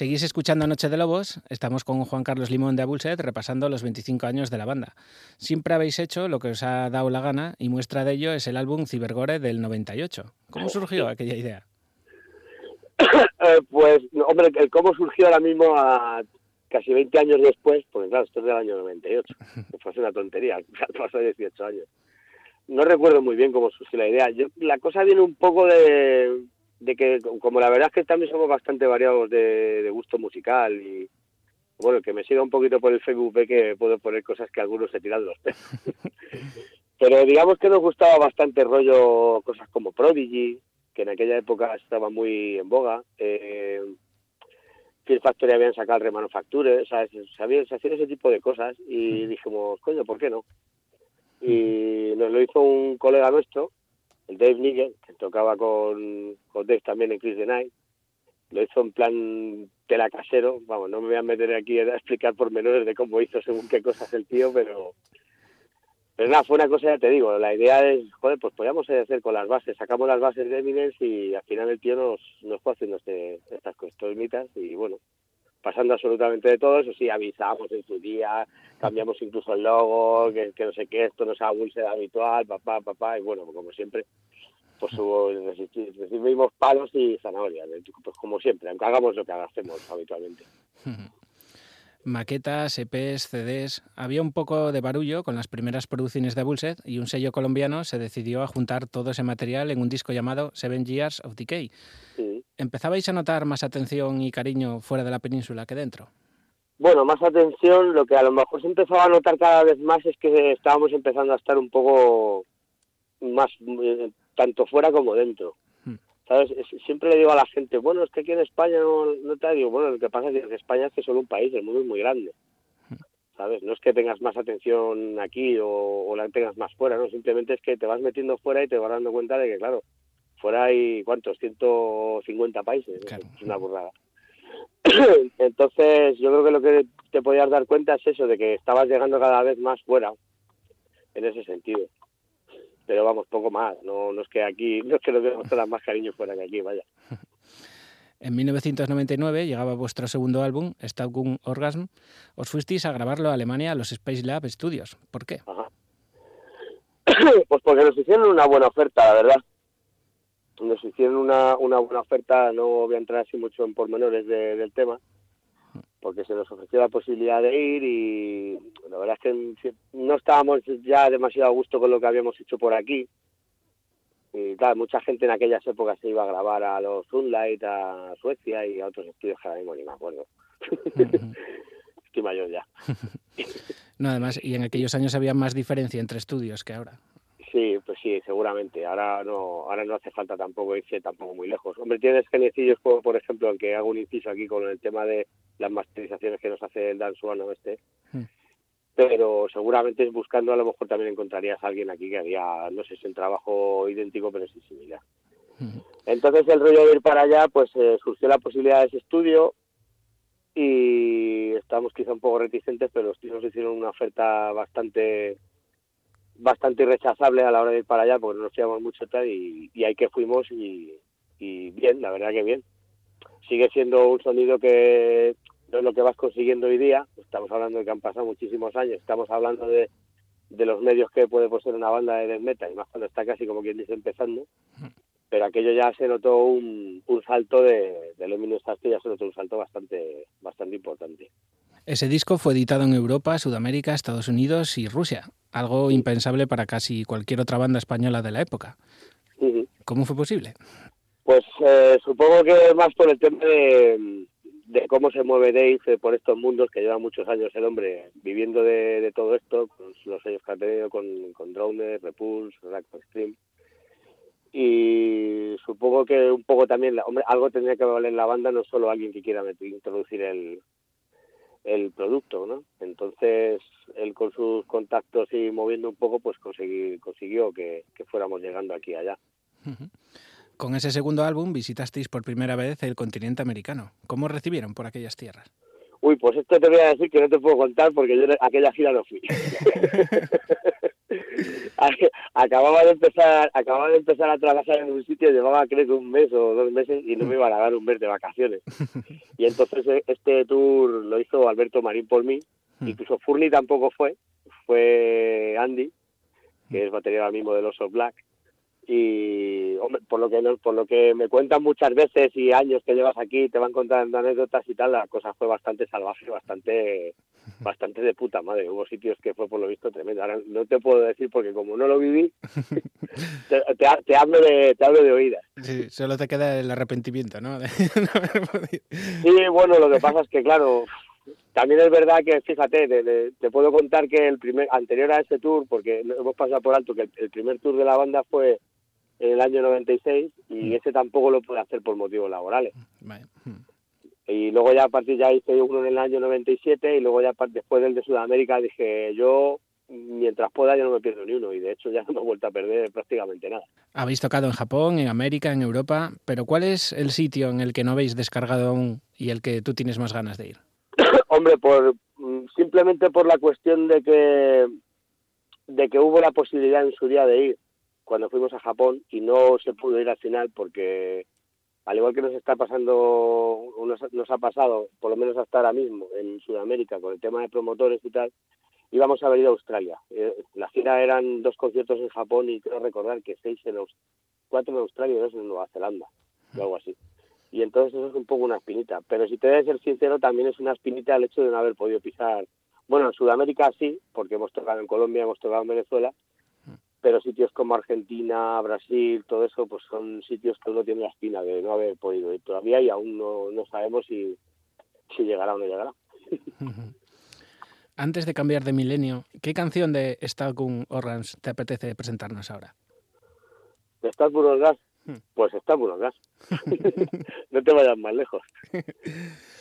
Seguís escuchando Noche de Lobos, estamos con Juan Carlos Limón de Abulset repasando los 25 años de la banda. Siempre habéis hecho lo que os ha dado la gana y muestra de ello es el álbum Cibergore del 98. ¿Cómo surgió aquella idea?
Eh, pues, hombre, el cómo surgió ahora mismo a casi 20 años después, porque claro, esto es del año 98, que fue una tontería, pasó 18 años. No recuerdo muy bien cómo surgió la idea. Yo, la cosa viene un poco de, de que, como la verdad es que también somos bastante variados de, gusto musical y, bueno, que me siga un poquito por el Facebook ve que puedo poner cosas que algunos se tiran los pelos. Pero digamos que nos gustaba bastante rollo cosas como Prodigy, que en aquella época estaba muy en boga. Eh, Fear Factory habían sacado el Remanufacture, o sea, se, se hacían ese tipo de cosas y dijimos, coño, ¿por qué no? Y nos lo hizo un colega nuestro, el Dave Nigel, que tocaba con, con Dave también en Chris the Night, lo hizo en plan tela casero, vamos, no me voy a meter aquí a explicar por menores de cómo hizo según qué cosas el tío, pero pero nada, fue una cosa, ya te digo, la idea es, joder, pues podíamos hacer con las bases, sacamos las bases de Eminence y al final el tío nos, nos fue haciendo este, estas cosmitas y bueno, pasando absolutamente de todo, eso sí, avisamos en su día, cambiamos incluso el logo, que, no sé qué, esto no es algo habitual, papá, papá, y bueno, como siempre, pues hubo, recibimos palos y zanahorias, pues como siempre, aunque hagamos lo que hacemos habitualmente.
maquetas, EPs, CDs. Había un poco de barullo con las primeras producciones de Bullset y un sello colombiano se decidió a juntar todo ese material en un disco llamado Seven Years of Decay. ¿Empezabais a notar más atención y cariño fuera de la península que dentro?
Bueno, más atención, lo que a lo mejor se empezaba a notar cada vez más es que estábamos empezando a estar un poco más, eh, tanto fuera como dentro. Siempre le digo a la gente, bueno, es que aquí en España no, te digo, bueno, lo que pasa es que España es que solo un país, el mundo es muy grande. ¿Sabes? No es que tengas más atención aquí o, la tengas más fuera, ¿no? Simplemente es que te vas metiendo fuera y te vas dando cuenta de que, claro, fuera hay, ¿cuántos? 150 países. Es una burrada. Entonces, yo creo que lo que te podías dar cuenta es eso, de que estabas llegando cada vez más fuera, en ese sentido pero vamos, poco más. No, no es que aquí, no es que nos demos más cariño fuera que aquí, vaya.
En 1999 llegaba vuestro segundo álbum, Stagum Orgasm. Os fuisteis a grabarlo a Alemania a los Space Lab Studios. ¿Por qué?
pues porque nos hicieron una buena oferta, la verdad. Nos hicieron una, una buena oferta, no voy a entrar así mucho en pormenores del tema, porque se nos ofreció la posibilidad de ir y la verdad es que no estábamos ya demasiado a gusto con lo que habíamos hecho por aquí. Y claro, mucha gente en aquellas épocas se iba a grabar a los Sunlight, a Suecia y a otros estudios que ahora mismo ni me acuerdo. Estoy mayor ya.
no, además, y en aquellos años había más diferencia entre estudios que ahora.
Sí, pues sí, seguramente. Ahora no, ahora no hace falta tampoco irse tampoco muy lejos. Hombre, tienes geniecillos como por ejemplo, aunque hago un inciso aquí con el tema de las masterizaciones que nos hace el Dan Suano este. Hmm. Pero seguramente buscando a lo mejor también encontrarías a alguien aquí que haría, no sé si un trabajo idéntico, pero sí similar. Hmm. Entonces el rollo de ir para allá, pues eh, surgió la posibilidad de ese estudio y estamos quizá un poco reticentes, pero los tíos nos hicieron una oferta bastante bastante irrechazable a la hora de ir para allá porque no nos fiamos mucho tal y, ahí que fuimos y, bien, la verdad que bien. Sigue siendo un sonido que no es lo que vas consiguiendo hoy día, estamos hablando de que han pasado muchísimos años, estamos hablando de, de los medios que puede ser una banda de death metal, y más cuando está casi como quien dice empezando, pero aquello ya se notó un, un salto de, de Luminous ya se notó un salto bastante, bastante importante.
Ese disco fue editado en Europa, Sudamérica, Estados Unidos y Rusia, algo impensable para casi cualquier otra banda española de la época. ¿Cómo fue posible?
Pues eh, supongo que más por el tema de, cómo se mueve Dave por estos mundos que lleva muchos años el hombre viviendo de, todo esto, con los años que ha tenido con, con Drowner, Repulse, Rack Stream. Y supongo que un poco también, hombre, algo tendría que valer la banda, no solo alguien que quiera introducir el, el producto, ¿no? Entonces, él con sus contactos y moviendo un poco, pues conseguí, consiguió que, fuéramos llegando aquí allá.
Con ese segundo álbum visitasteis por primera vez el continente americano. ¿Cómo recibieron por aquellas tierras?
Uy, pues esto te voy a decir que no te puedo contar porque yo aquella gira no fui. acababa de empezar acababa de empezar a trabajar en un sitio llevaba creo que un mes o dos meses y no me iban a dar un mes de vacaciones. Y entonces eh, este tour lo hizo Alberto Marín por mí. Hmm. incluso Furni tampoco fue fue Andy que es batería ahora mismo de los Black. Y hombre, por lo que por lo que me cuentan muchas veces y años que llevas aquí te van contando anécdotas y tal la cosa fue bastante salvaje bastante bastante de puta madre. Hubo sitios que fue por lo visto tremendo. Ahora no te puedo decir porque como no lo viví te, hablo de te hablo de oídas.
Sí solo te queda el arrepentimiento no
sí bueno lo que pasa es que claro también es verdad que, fíjate, te, puedo contar que el primer, anterior a ese tour, porque hemos pasado por alto que el, primer tour de la banda fue en el año 96 y mm. ese tampoco lo pude hacer por motivos laborales. Y luego ya a partir ya hice uno en el año 97 y luego ya después del de Sudamérica dije yo mientras pueda yo no me pierdo ni uno y de hecho ya no me he vuelto a perder prácticamente nada.
Habéis tocado en Japón, en América, en Europa, pero ¿cuál es el sitio en el que no habéis descargado aún y el que tú tienes más ganas de ir?
Hombre, por mm, simplemente por la cuestión de que de que hubo la posibilidad en su día de ir cuando fuimos a Japón y no se pudo ir al final porque al igual que nos está pasando, nos, ha pasado, por lo menos hasta ahora mismo, en Sudamérica, con el tema de promotores y tal, íbamos a venir a Australia. Eh, la gira eran dos conciertos en Japón y quiero recordar que seis en cuatro en Australia y dos en Nueva Zelanda, o algo así. Y entonces eso es un poco una espinita. Pero si te debes ser sincero, también es una espinita el hecho de no haber podido pisar. Bueno, en Sudamérica sí, porque hemos tocado en Colombia, hemos tocado en Venezuela, pero sitios como Argentina, Brasil, todo eso, pues son sitios que uno tiene la espina de no haber podido ir todavía y aún no, no sabemos si, si llegará o no llegará.
Antes de cambiar de milenio, ¿qué canción de Stalgun Organs te apetece presentarnos ahora?
¿De Stalgun Organs? Hmm. Pues Stalgun Organs. no te vayas más lejos.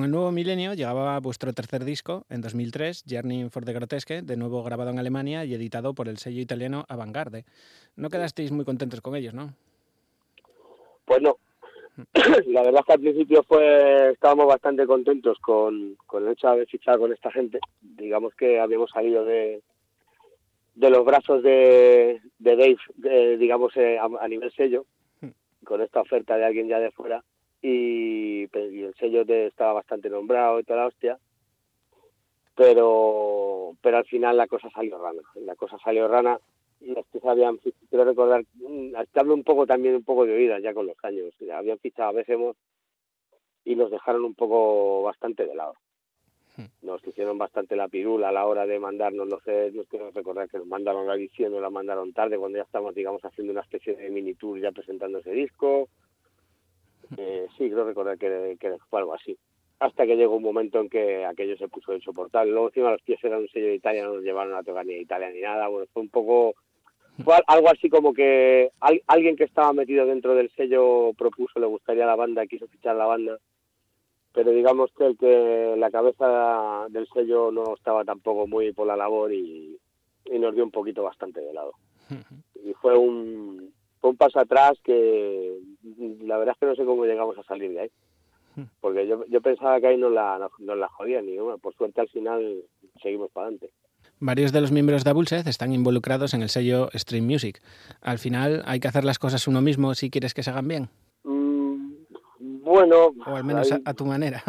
Con el nuevo milenio llegaba vuestro tercer disco, en 2003, Journey for the Grotesque, de nuevo grabado en Alemania y editado por el sello italiano Avantgarde. No quedasteis muy contentos con ellos, ¿no?
Pues no. La verdad es que al principio fue estábamos bastante contentos con, con el hecho de haber fichado con esta gente. Digamos que habíamos salido de, de los brazos de, de Dave, digamos, eh, a, nivel sello, hmm. con esta oferta de alguien ya de fuera. Y, pues, y el sello te estaba bastante nombrado y toda la hostia. Pero, pero al final la cosa salió rana. La cosa salió rana los que habían, quiero recordar, mm, te hablo un poco también un poco de oídas ya con los años, habían fichado a veces y nos dejaron un poco bastante de lado. Hmm. Nos hicieron bastante la pirula a la hora de mandarnos, no sé, no quiero recordar que nos mandaron la edición o la mandaron tarde cuando ya estamos, digamos, haciendo una especie de mini tour ya presentando ese disco. Eh, sí, creo recordar que, que fue algo así hasta que llegó un momento en que aquello se puso insoportable. Luego encima los pies eran un sello de Italia, no nos llevaron a tocar ni a Italia ni nada. Bueno, fue un poco fue algo así como que alguien que estaba metido dentro del sello propuso, le gustaría la banda, quiso fichar la banda, pero digamos que el que la cabeza del sello no estaba tampoco muy por la labor y, nos dio un poquito bastante de lado. Y fue un, fue un paso atrás que la verdad es que no sé cómo llegamos a salir de ahí. Porque yo, yo pensaba que ahí no la, no, la jodían y bueno, por suerte al final seguimos para adelante.
Varios de los miembros de Abulseth están involucrados en el sello Stream Music. Al final, ¿hay que hacer las cosas uno mismo si quieres que se hagan bien?
Mm, bueno...
O al menos a, tu manera.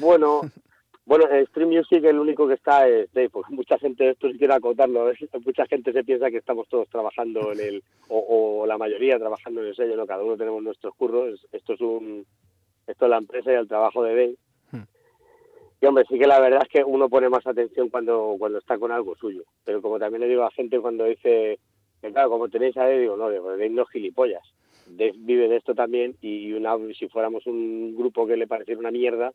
Bueno, bueno, en Stream Music el único que está es Dave, porque mucha gente, esto si quiero acotarlo, mucha gente se piensa que estamos todos trabajando en el, o, la mayoría trabajando en el sello, no, cada uno tenemos nuestros curros, esto es un, esto es la empresa y el trabajo de Dave, y hombre, sí que la verdad es que uno pone más atención cuando, cuando está con algo suyo. Pero como también le digo a gente cuando dice, que claro, como tenéis a él, digo, no, Dave no gilipollas. Dave vive de esto también y una, si fuéramos un grupo que le pareciera una mierda,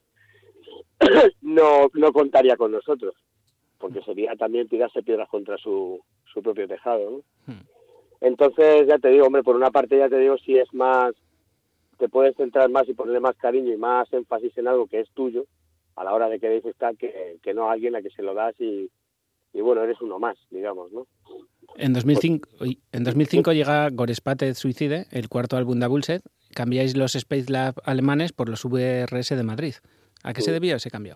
no, no contaría con nosotros. Porque sería también tirarse piedras contra su, su propio tejado, ¿no? Hmm. Entonces, ya te digo, hombre, por una parte ya te digo, si es más, te puedes centrar más y ponerle más cariño y más énfasis en algo que es tuyo, a la hora de que estar que, que no a alguien a que se lo das y, y bueno, eres uno más, digamos, ¿no?
En 2005, en 2005 llega Gorespate Suicide, el cuarto álbum de Bullset. Cambiáis los Space Lab alemanes por los VRS de Madrid. ¿A qué se debió ese cambio?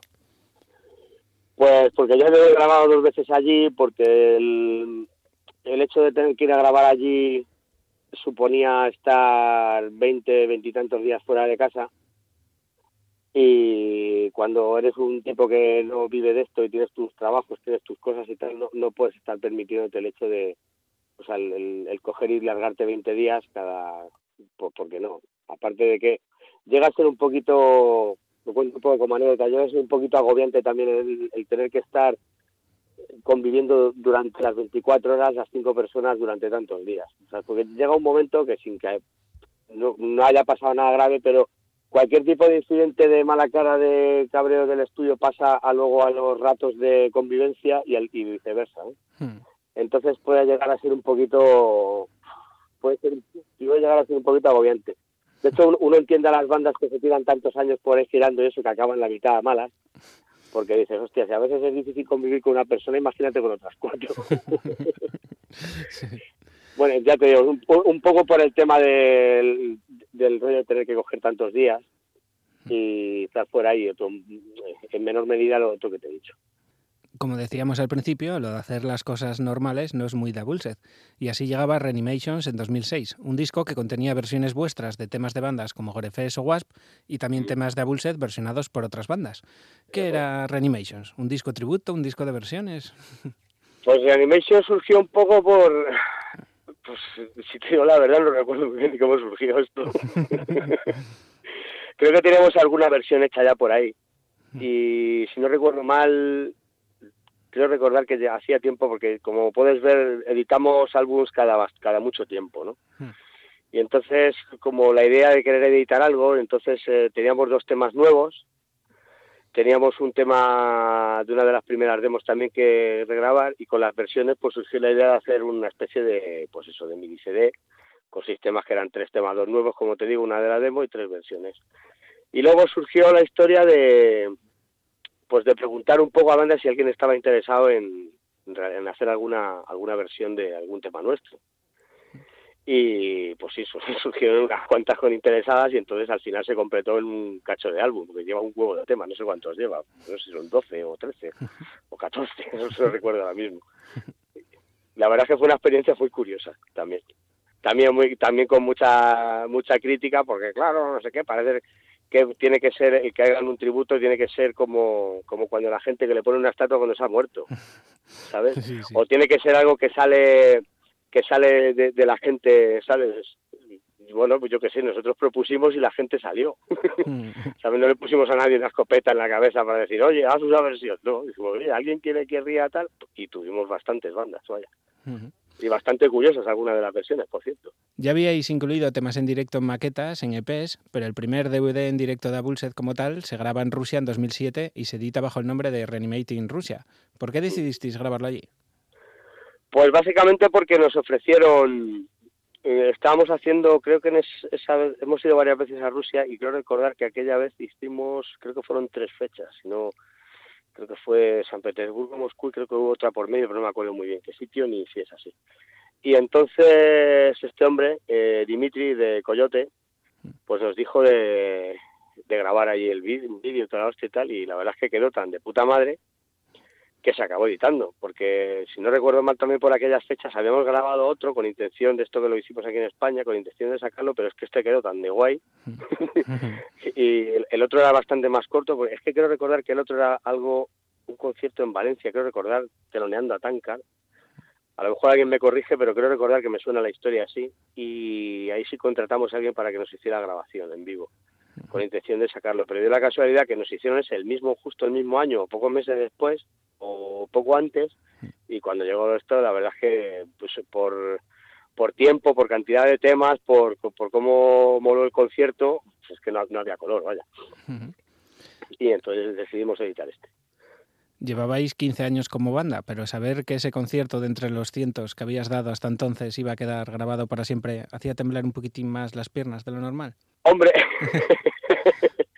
Pues porque me he grabado dos veces allí, porque el, el hecho de tener que ir a grabar allí suponía estar 20, 20 y tantos días fuera de casa y cuando eres un tipo que no vive de esto y tienes tus trabajos, tienes tus cosas y tal, no, no puedes estar permitiéndote el hecho de, o sea, el, el, coger y largarte 20 días cada, por, porque no. Aparte de que llega a ser un poquito, lo cuento un poco como anécdota, a ser un poquito agobiante también el, el tener que estar conviviendo durante las 24 horas las cinco personas durante tantos días. O sea, porque llega un momento que sin que no, no haya pasado nada grave, pero cualquier tipo de incidente de mala cara de cabreo del estudio pasa a luego a los ratos de convivencia y, al, y viceversa. Hmm. Entonces puede llegar a ser un poquito, puede ser, puede llegar a ser un poquito agobiante. De hecho, uno entiende a las bandas que se tiran tantos años por ahí girando eso, que acaban la mitad a malas, porque dices, hostia, si a veces es difícil convivir con una persona, imagínate con otras cuatro. Bueno, ya te digo, un, poco por el tema del, del rollo de tener que coger tantos días y estar fuera ahí, en menor medida lo otro que te he dicho.
Como decíamos al principio, lo de hacer las cosas normales no es muy de Bullset. Y así llegaba Reanimations en 2006, un disco que contenía versiones vuestras de temas de bandas como Gorefes o Wasp y también temas de Bullset versionados por otras bandas. ¿Qué era Reanimations? ¿Un disco tributo? ¿Un disco de versiones?
Pues Reanimations surgió un poco por, pues si te digo la verdad no recuerdo muy bien cómo surgió esto. Creo que tenemos alguna versión hecha ya por ahí. Y si no recuerdo mal, creo recordar que hacía tiempo, porque como puedes ver, editamos álbumes cada, cada mucho tiempo, ¿no? Y entonces, como la idea de querer editar algo, entonces eh, teníamos dos temas nuevos. Teníamos un tema de una de las primeras demos también que regrabar y con las versiones pues surgió la idea de hacer una especie de pues eso de mini CD con sistemas que eran tres temas dos nuevos como te digo una de la demo y tres versiones. Y luego surgió la historia de, pues de preguntar un poco a banda si alguien estaba interesado en, hacer alguna, alguna versión de algún tema nuestro. Y pues sí, surgieron unas cuantas con interesadas y entonces al final se completó en un cacho de álbum, porque lleva un huevo de temas, no sé cuántos lleva, no sé si son 12 o 13 o 14, no se lo recuerdo ahora mismo. La verdad es que fue una experiencia muy curiosa también. También muy también con mucha mucha crítica porque claro, no sé qué, parece que tiene que ser que hagan un tributo tiene que ser como como cuando la gente que le pone una estatua cuando se ha muerto. ¿Sabes? O tiene que ser algo que sale que sale de, la gente, ¿sabes? bueno, pues yo qué sé, nosotros propusimos y la gente salió. Mm. ¿Sabes? No le pusimos a nadie una escopeta en la cabeza para decir, oye, haz una versión. No, dijimos, oye, ¿alguien quiere que ría tal? Y tuvimos bastantes bandas, vaya. Y bastante curiosas algunas de las versiones, por cierto.
Ya habíais incluido temas en directo en maquetas, en EPs, pero el primer DVD en directo de Abulset como tal se graba en Rusia en 2007 y se edita bajo el nombre de Reanimating Rusia. ¿Por qué decidisteis grabarlo allí?
Pues básicamente porque nos ofrecieron, eh, estábamos haciendo, creo que en esa vez, hemos ido varias veces a Rusia y creo recordar que aquella vez hicimos, creo que fueron tres fechas, no, creo que fue San Petersburgo, Moscú y creo que hubo otra por medio, pero no me acuerdo muy bien qué sitio ni si es así. Y entonces este hombre, eh, Dimitri de Coyote, pues nos dijo de, grabar ahí el vídeo, toda la hostia y tal, y la verdad es que quedó tan de puta madre que se acabó editando, porque si no recuerdo mal también por aquellas fechas habíamos grabado otro con intención de esto que lo hicimos aquí en España, con intención de sacarlo, pero es que este quedó tan de guay. Y el, otro era bastante más corto, porque es que quiero recordar que el otro era algo, un concierto en Valencia, quiero recordar, teloneando a Tancar, a lo mejor alguien me corrige, pero quiero recordar que me suena la historia así, y ahí sí contratamos a alguien para que nos hiciera grabación en vivo con intención de sacarlo, pero dio la casualidad que nos hicieron ese el mismo, justo el mismo año o pocos meses después, o poco antes y cuando llegó esto la verdad es que pues por por tiempo, por cantidad de temas, por, por cómo moló el concierto, pues es que no, había color, vaya. Y entonces decidimos editar este.
Llevabais 15 años como banda, pero saber que ese concierto de entre los cientos que habías dado hasta entonces iba a quedar grabado para siempre, ¿hacía temblar un poquitín más las piernas de lo normal?
Hombre,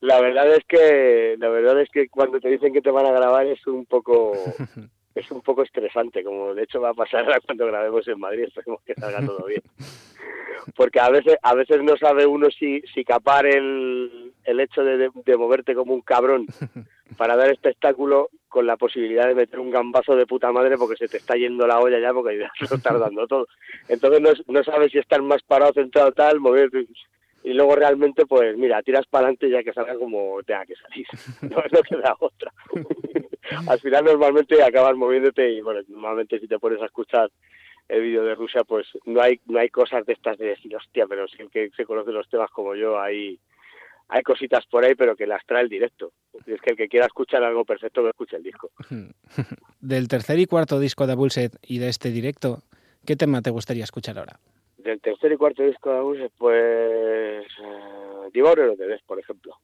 la verdad es que la verdad es que cuando te dicen que te van a grabar es un poco es un poco estresante como de hecho va a pasar cuando grabemos en Madrid esperemos que salga todo bien. Porque a veces a veces no sabe uno si si capar el, el hecho de, de, moverte como un cabrón para dar espectáculo con la posibilidad de meter un gambazo de puta madre porque se te está yendo la olla ya porque ya lo dando todo. Entonces no, no sabes si estar más parado centrado tal mover y luego realmente pues mira tiras para adelante ya que salga como tenga que salir. No, no queda otra. Al final normalmente acabas moviéndote y bueno normalmente si te pones a escuchar el vídeo de Rusia pues no hay no hay cosas de estas de decir hostia pero si el que se conoce los temas como yo hay hay cositas por ahí pero que las trae el directo es que el que quiera escuchar algo perfecto que escuche el disco.
Del tercer y cuarto disco de Bullset y de este directo ¿qué tema te gustaría escuchar ahora?
Del tercer y cuarto disco de Bullset pues uh, Devour de por ejemplo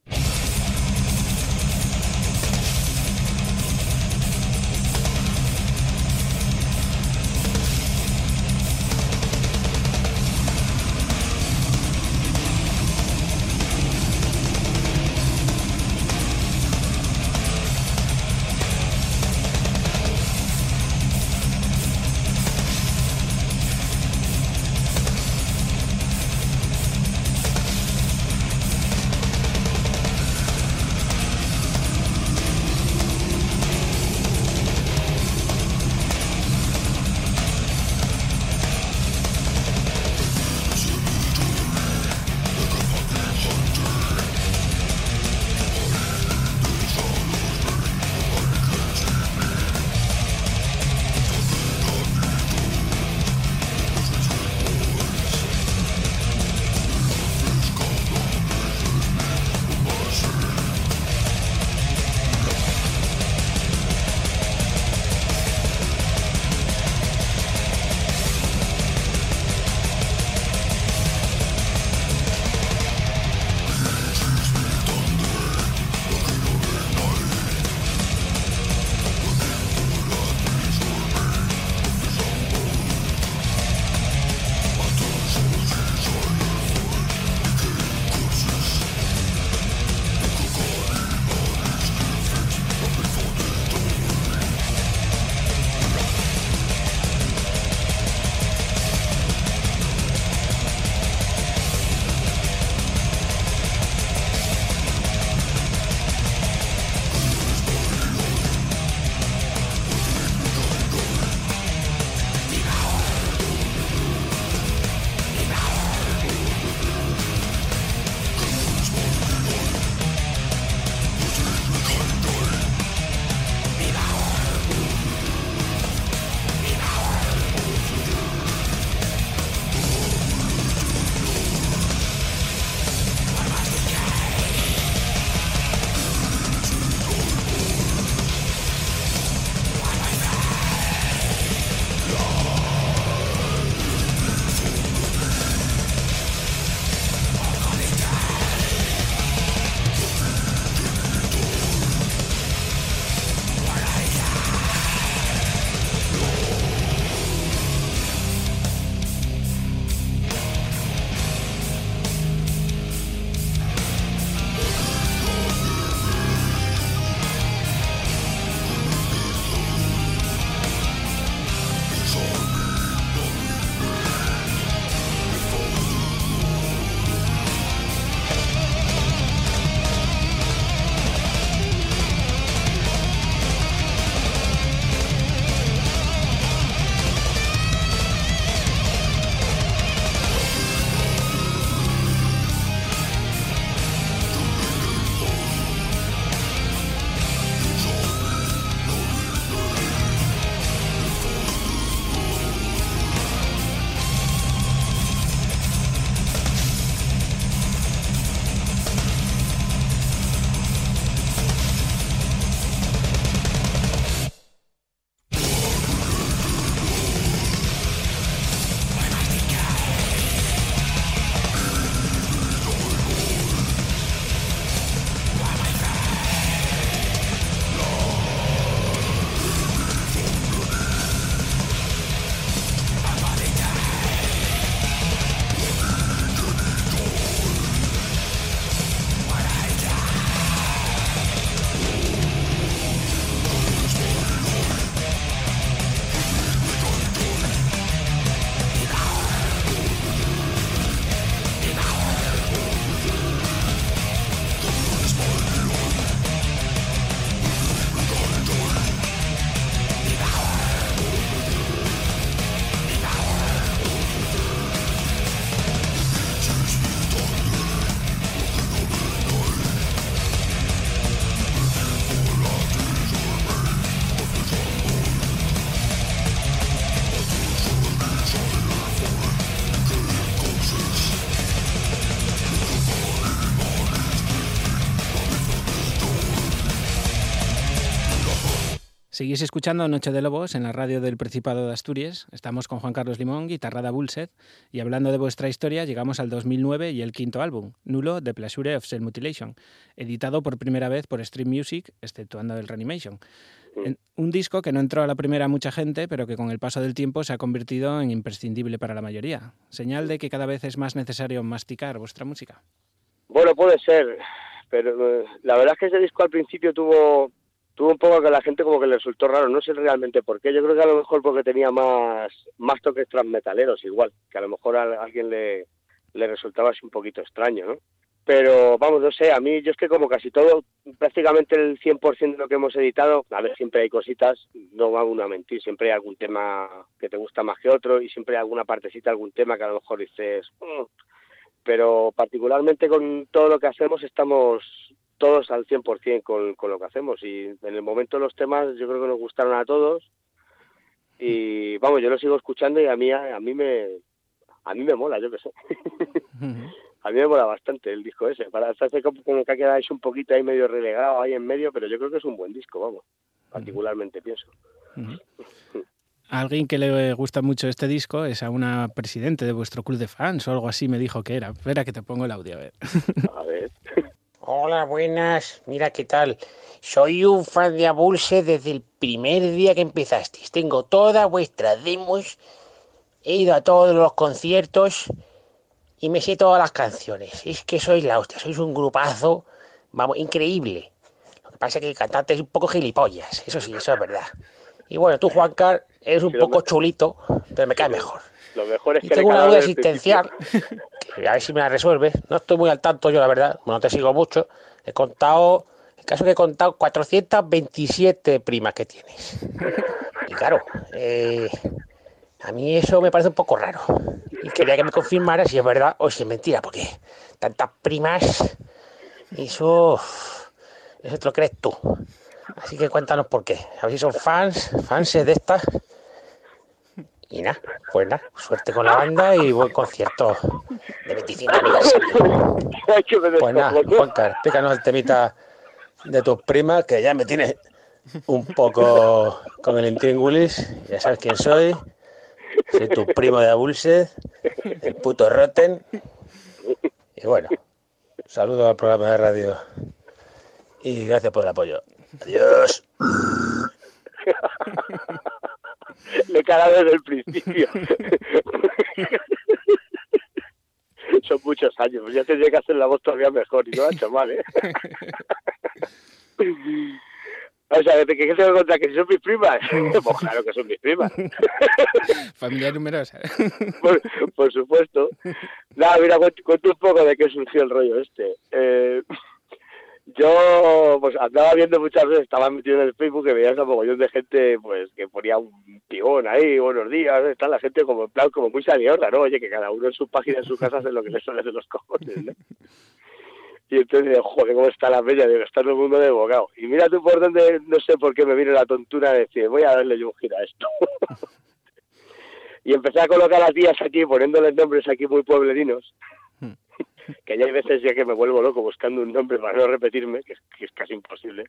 Seguís escuchando Noche de Lobos en la radio del Principado de Asturias. Estamos con Juan Carlos Limón, guitarrada Bullset, y hablando de vuestra historia, llegamos al 2009 y el quinto álbum, Nulo, The Pleasure of Self Mutilation, editado por primera vez por Stream Music, exceptuando el Reanimation. un disco que no entró a la primera mucha gente, pero que con el paso del tiempo se ha convertido en imprescindible para la mayoría. Señal de que cada vez es más necesario masticar vuestra música.
Bueno, puede ser, pero eh, la verdad es que ese disco al principio tuvo tuvo un poco que la gente como que le resultó raro, no sé realmente por qué, yo creo que a lo mejor porque tenía más, más toques transmetaleros igual, que a lo mejor a alguien le, le resultaba así un poquito extraño, ¿no? Pero vamos, no sé, a mí yo es que como casi todo, prácticamente el 100% de lo que hemos editado, a ver, siempre hay cositas, no va uno a mentir, siempre hay algún tema que te gusta más que otro y siempre hay alguna partecita, algún tema que a lo mejor dices, mm". pero particularmente con todo lo que hacemos estamos todos al 100% con, con lo que hacemos. Y en el momento los temas yo creo que nos gustaron a todos. Y vamos yo lo sigo escuchando y a mí a, mí me a mí me mola yo qué sé. A mí me mola bastante el disco ese. Para hacer como, que ha quedado un poquito ahí medio relegado ahí en medio pero yo creo que es un buen disco vamos. Particularmente pienso.
Alguien que le gusta mucho este disco es a una presidente de vuestro club de fans o algo así me dijo que era. Espera que te pongo el audio, a ver.
A ver.
Hola, buenas. Mira qué tal. Soy un fan de Abulse desde el primer día que empezasteis. Tengo todas vuestras demos. He ido a todos los conciertos y me sé todas las canciones. Es que sois la hostia, sois un grupazo, vamos, increíble. Lo que pasa es que el cantante es un poco gilipollas, eso sí, eso es verdad. Y bueno, tú, Juancar, eres un poco chulito, pero me cae mejor.
Lo mejor es
y tengo una duda existencial, que a ver si me la resuelve. No estoy muy al tanto yo, la verdad, no te sigo mucho. He contado, el caso que he contado 427 primas que tienes. Y claro, eh, a mí eso me parece un poco raro. Y quería que me confirmara si es verdad o si es mentira, porque tantas primas, eso, eso te lo crees tú. Así que cuéntanos por qué. A ver si son fans, fans de estas y nada, pues nada, suerte con la banda y buen concierto de 25 aniversario. Pues nada, Juanca, explícanos el temita de tus primas, que ya me tienes un poco con el intríngulis, ya sabes quién soy, soy tu primo de Abulsed, el puto Rotten, y bueno, saludo al programa de radio y gracias por el apoyo. Adiós.
le cara desde el principio. Son muchos años, ya tendría que hacer la voz todavía mejor y no ha hecho mal, ¿eh? O sea, ¿qué tengo que contar? ¿Que son mis primas? pues claro que son mis primas.
Familia numerosa.
por, por, supuesto. Nada, mira, cuento un poco de qué surgió el rollo este. Eh, yo pues andaba viendo muchas veces, estaba metido en el Facebook que veías a mogollón de gente pues que ponía un pibón ahí, buenos días, está la gente como en plan como muy salidora, ¿no? Oye, que cada uno en su página, en su casa hace lo que le sale de los cojones, ¿no? Y entonces joder, ¿cómo está la bella? Digo, está todo el mundo de bocado. Y mira tú por dónde, no sé por qué me vino la tontura de decir, voy a darle yo un giro a esto. y empecé a colocar a las tías aquí, poniéndoles nombres aquí muy pueblerinos que ya hay veces ya que me vuelvo loco buscando un nombre para no repetirme, que es, casi imposible,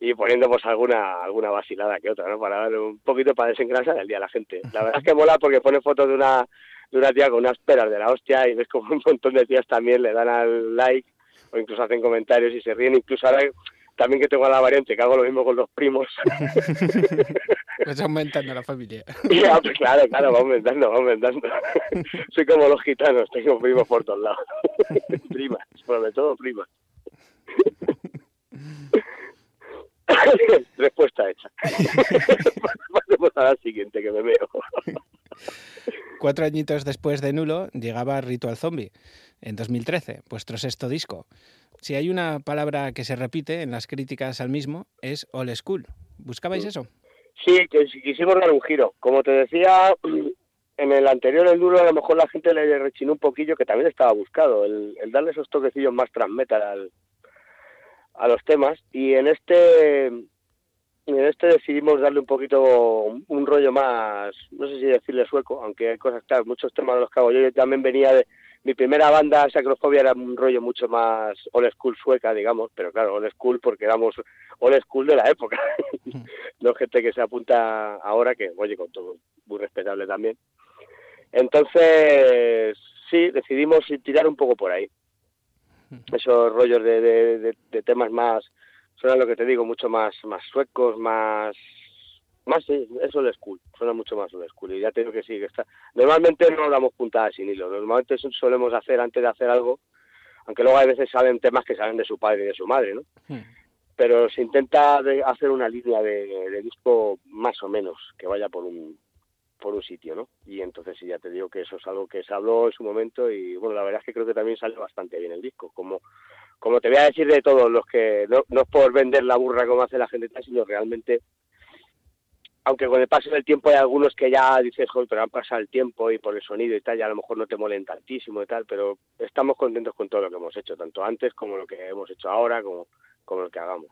y poniendo pues alguna alguna vacilada que otra, ¿no? Para dar un poquito para desengrasar el día a la gente. La verdad es que mola porque pone fotos de una de una tía con unas peras de la hostia y ves como un montón de tías también le dan al like o incluso hacen comentarios y se ríen, incluso ahora también que tengo a la variante, que hago lo mismo con los primos.
Pues aumentando la familia.
Ya, pues claro, claro, va aumentando, va aumentando. Soy como los gitanos, tengo primos por todos lados. primas, sobre todo primas. Respuesta hecha. Pasemos a la siguiente que me veo.
Cuatro añitos después de Nulo llegaba Ritual Zombie, en 2013, vuestro sexto disco. Si hay una palabra que se repite en las críticas al mismo, es old school. ¿Buscabais eso?
Sí, que quisimos dar un giro. Como te decía, en el anterior, el duro, a lo mejor la gente le rechinó un poquillo, que también estaba buscado, el, darle esos toquecillos más transmetal al, a los temas. Y en este en este decidimos darle un poquito un, rollo más, no sé si decirle sueco, aunque hay cosas, claro, muchos temas de los que hago yo, yo también venía de, mi primera banda, Sacrofobia, era un rollo mucho más old school sueca, digamos, pero claro, old school porque éramos old school de la época. no gente que se apunta ahora, que, oye, con todo, muy respetable también. Entonces, sí, decidimos tirar un poco por ahí. Esos rollos de, de, de, temas más, son lo que te digo, mucho más, más suecos, más más sí, eso es school, suena mucho más old school. Y ya tengo que sí, que está. Normalmente no damos puntadas sin hilo. Normalmente solemos hacer antes de hacer algo, aunque luego a veces salen temas que salen de su padre y de su madre, ¿no? Pero se intenta hacer una línea de, disco más o menos que vaya por un por un sitio, ¿no? Y entonces sí, ya te digo que eso es algo que se habló en su momento y bueno, la verdad es que creo que también sale bastante bien el disco, como como te voy a decir de todos los que no, es por vender la burra como hace la gente, sino realmente aunque con el paso del tiempo hay algunos que ya dices, joder, pero han pasado el tiempo y por el sonido y tal, ya a lo mejor no te molen tantísimo y tal, pero estamos contentos con todo lo que hemos hecho, tanto antes como lo que hemos hecho ahora, como, como lo que hagamos.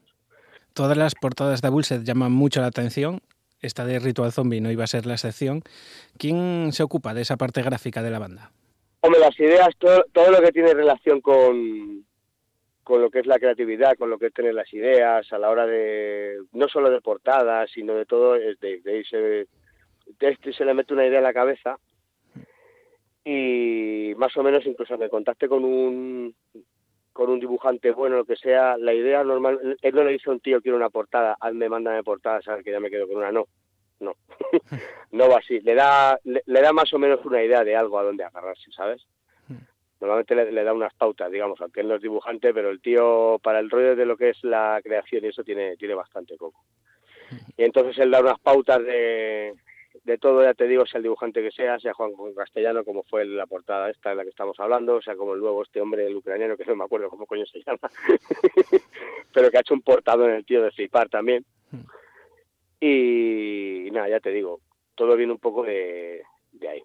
Todas las portadas de Bullset llaman mucho la atención. Esta de Ritual Zombie no iba a ser la excepción. ¿Quién se ocupa de esa parte gráfica de la banda?
Hombre, las ideas, todo, todo lo que tiene relación con, con lo que es la creatividad, con lo que es tener las ideas a la hora de, no solo de portadas, sino de todo, de, de, se, de este se le mete una idea en la cabeza y más o menos incluso me contacte con un con un dibujante bueno, lo que sea, la idea normal, él no le dice a un tío quiero una portada, me manda de portada, sabes que ya me quedo con una, no, no, no va así, le da, le, le da más o menos una idea de algo a dónde agarrarse, ¿sabes? normalmente le, da unas pautas, digamos, aunque él no es dibujante, pero el tío para el rollo de lo que es la creación y eso tiene, tiene bastante coco. Y entonces él da unas pautas de, de todo, ya te digo, sea el dibujante que sea, sea Juan Castellano, como fue la portada esta en la que estamos hablando, sea como el nuevo este hombre, el ucraniano, que no me acuerdo cómo coño se llama, pero que ha hecho un portado en el tío de flipar también. Y, y nada, ya te digo, todo viene un poco de, de ahí.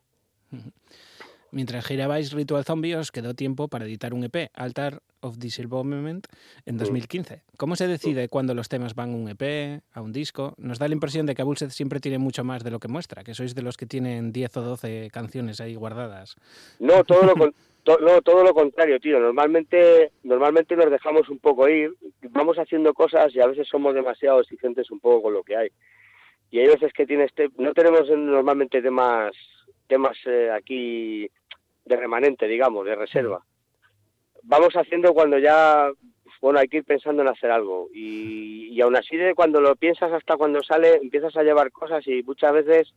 Mientras girabais Ritual Zombie os quedó tiempo para editar un EP, Altar of Disembowelment, en 2015. ¿Cómo se decide cuándo los temas van a un EP, a un disco? Nos da la impresión de que Abulset siempre tiene mucho más de lo que muestra, que sois de los que tienen 10 o 12 canciones ahí guardadas.
No, todo lo, no, todo lo contrario, tío. Normalmente, normalmente nos dejamos un poco ir, vamos haciendo cosas y a veces somos demasiado exigentes un poco con lo que hay. Y hay veces que tienes, no tenemos normalmente temas temas eh, aquí de remanente, digamos, de reserva. Vamos haciendo cuando ya, bueno, hay que ir pensando en hacer algo. Y, y aún así, de cuando lo piensas hasta cuando sale, empiezas a llevar cosas y muchas veces,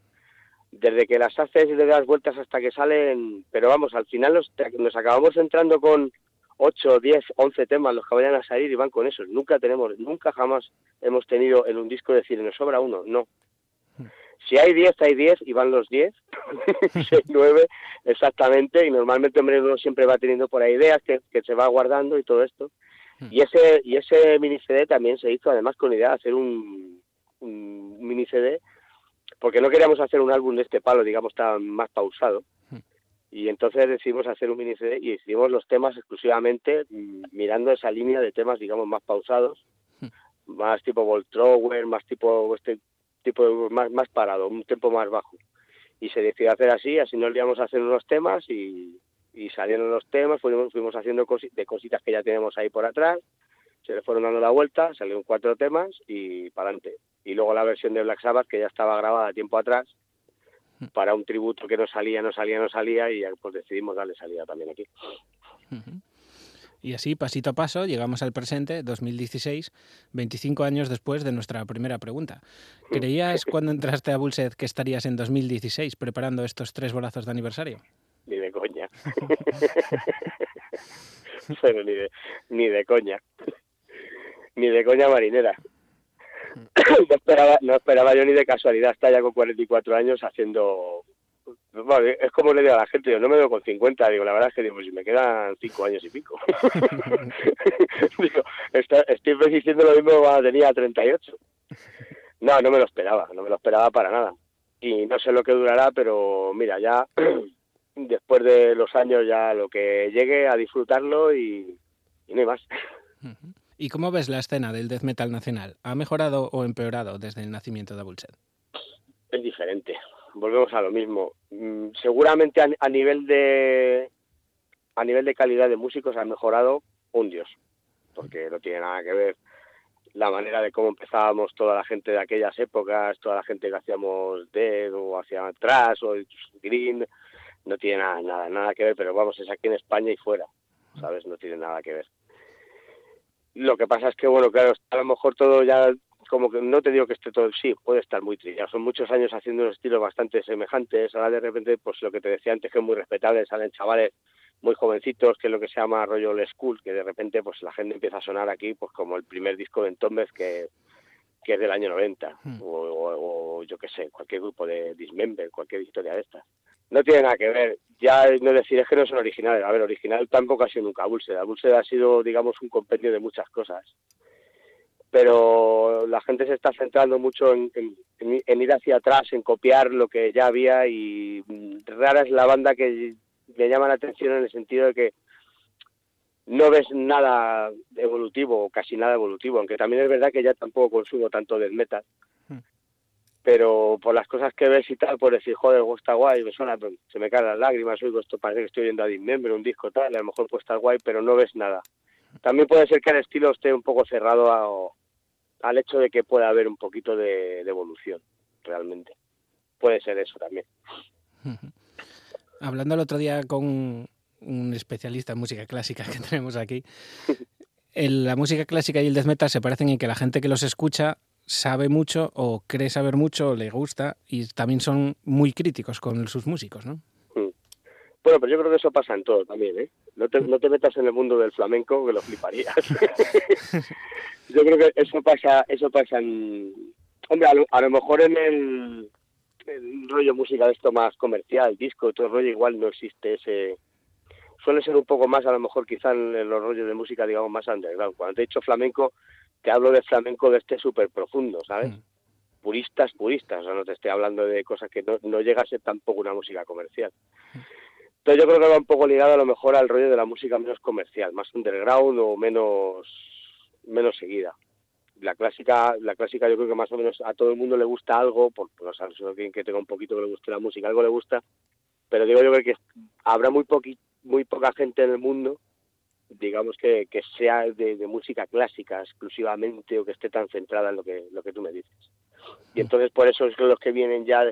desde que las haces y le das vueltas hasta que salen, pero vamos, al final nos, nos acabamos entrando con 8, 10, 11 temas los que vayan a salir y van con esos. Nunca tenemos, nunca jamás hemos tenido en un disco decir, nos sobra uno. No, si hay 10, hay 10 y van los 10, 6, 9 exactamente, y normalmente hombre, uno siempre va teniendo por ahí ideas que, que se va guardando y todo esto. Hmm. Y ese y ese mini CD también se hizo además con la idea de hacer un, un mini CD, porque no queríamos hacer un álbum de este palo, digamos, tan más pausado. Hmm. Y entonces decidimos hacer un mini CD y hicimos los temas exclusivamente mm, mirando esa línea de temas, digamos, más pausados, hmm. más tipo Voltrower, más tipo este tipo más, más parado, un tiempo más bajo. Y se decidió hacer así, así nos íbamos a hacer unos temas y, y salieron los temas, fuimos, fuimos haciendo de cositas que ya tenemos ahí por atrás, se le fueron dando la vuelta, salieron cuatro temas y para adelante. Y luego la versión de Black Sabbath que ya estaba grabada tiempo atrás para un tributo que no salía, no salía, no salía y pues decidimos darle salida también aquí.
Y así, pasito a paso, llegamos al presente, 2016, 25 años después de nuestra primera pregunta. ¿Creías cuando entraste a Bullset que estarías en 2016 preparando estos tres bolazos de aniversario?
Ni de coña. Pero ni de, ni de coña. Ni de coña marinera. No esperaba, no esperaba yo ni de casualidad estar ya con 44 años haciendo es como le digo a la gente, yo no me veo con 50, digo, la verdad es que digo, si me quedan 5 años y pico. digo, estoy diciendo lo mismo cuando tenía 38. No, no me lo esperaba, no me lo esperaba para nada. Y no sé lo que durará, pero mira, ya después de los años ya lo que llegue a disfrutarlo y, no hay más.
¿Y cómo ves la escena del death metal nacional? ¿Ha mejorado o empeorado desde el nacimiento de Bullset?
Es diferente volvemos a lo mismo. Mm, seguramente a, nivel de a nivel de calidad de músicos ha mejorado un dios, porque no tiene nada que ver la manera de cómo empezábamos toda la gente de aquellas épocas, toda la gente que hacíamos Dead o hacia atrás o Green, no tiene nada, nada, nada que ver, pero vamos, es aquí en España y fuera, ¿sabes? No tiene nada que ver. Lo que pasa es que, bueno, claro, a lo mejor todo ya, como que no te digo que esté todo, sí, puede estar muy trillado. Son muchos años haciendo unos estilos bastante semejantes. Ahora de repente, pues lo que te decía antes, que es muy respetable, salen chavales muy jovencitos, que es lo que se llama rollo old school, que de repente pues la gente empieza a sonar aquí pues como el primer disco de Entombed que, que es del año 90, o, yo qué sé, cualquier grupo de Dismember, cualquier historia de estas. No tiene nada que ver, ya no decir es que no son originales, a ver, original tampoco ha sido nunca Bulsed, Bulsed ha sido, digamos, un compendio de muchas cosas, pero la gente se está centrando mucho en, en ir hacia atrás, en copiar lo que ya había y rara es la banda que me llama la atención en el sentido de que no ves nada evolutivo o casi nada evolutivo, aunque también es verdad que ya tampoco consumo tanto del metal. Hmm. Pero por las cosas que ves y tal, por decir, joder, está guay, me suena, se me caen las lágrimas, oigo esto, parece que estoy viendo a Dismember, un disco tal, a lo mejor puede estar guay, pero no ves nada. También puede ser que el estilo esté un poco cerrado al hecho de que pueda haber un poquito de evolución, realmente. Puede ser eso también.
hablando el otro día con un especialista en música clásica que tenemos aquí, la música clásica y el death metal se parecen en que la gente que los escucha sabe mucho o cree saber mucho o le gusta y también son muy críticos con sus músicos, ¿no?
Bueno, pero yo creo que eso pasa en todo también, ¿eh? No te, no te metas en el mundo del flamenco que lo fliparías. yo creo que eso pasa, eso pasa en... Hombre, a lo mejor en el el rollo música de esto más comercial, disco, todo el rollo, igual no existe ese... Suele ser un poco más, a lo mejor, quizá en los rollos de música, digamos, más underground. Cuando te he dicho flamenco, te hablo de flamenco de este súper profundo, ¿sabes? Mm. Puristas, puristas, o sea, no te estoy hablando de cosas que no, no llega a ser tampoco una música comercial. Mm. Entonces yo creo que va un poco ligado a lo mejor al rollo de la música menos comercial, más underground o menos menos seguida la clásica, la clásica yo creo que más o menos a todo el mundo le gusta algo, por, por no alguien que tenga un poquito que le guste la música, algo le gusta, pero digo yo que habrá muy poca gente en el mundo, digamos que, que sea de, música clásica exclusivamente o que esté tan centrada en lo que, lo que tú me dices. Y entonces por eso es que los que vienen ya...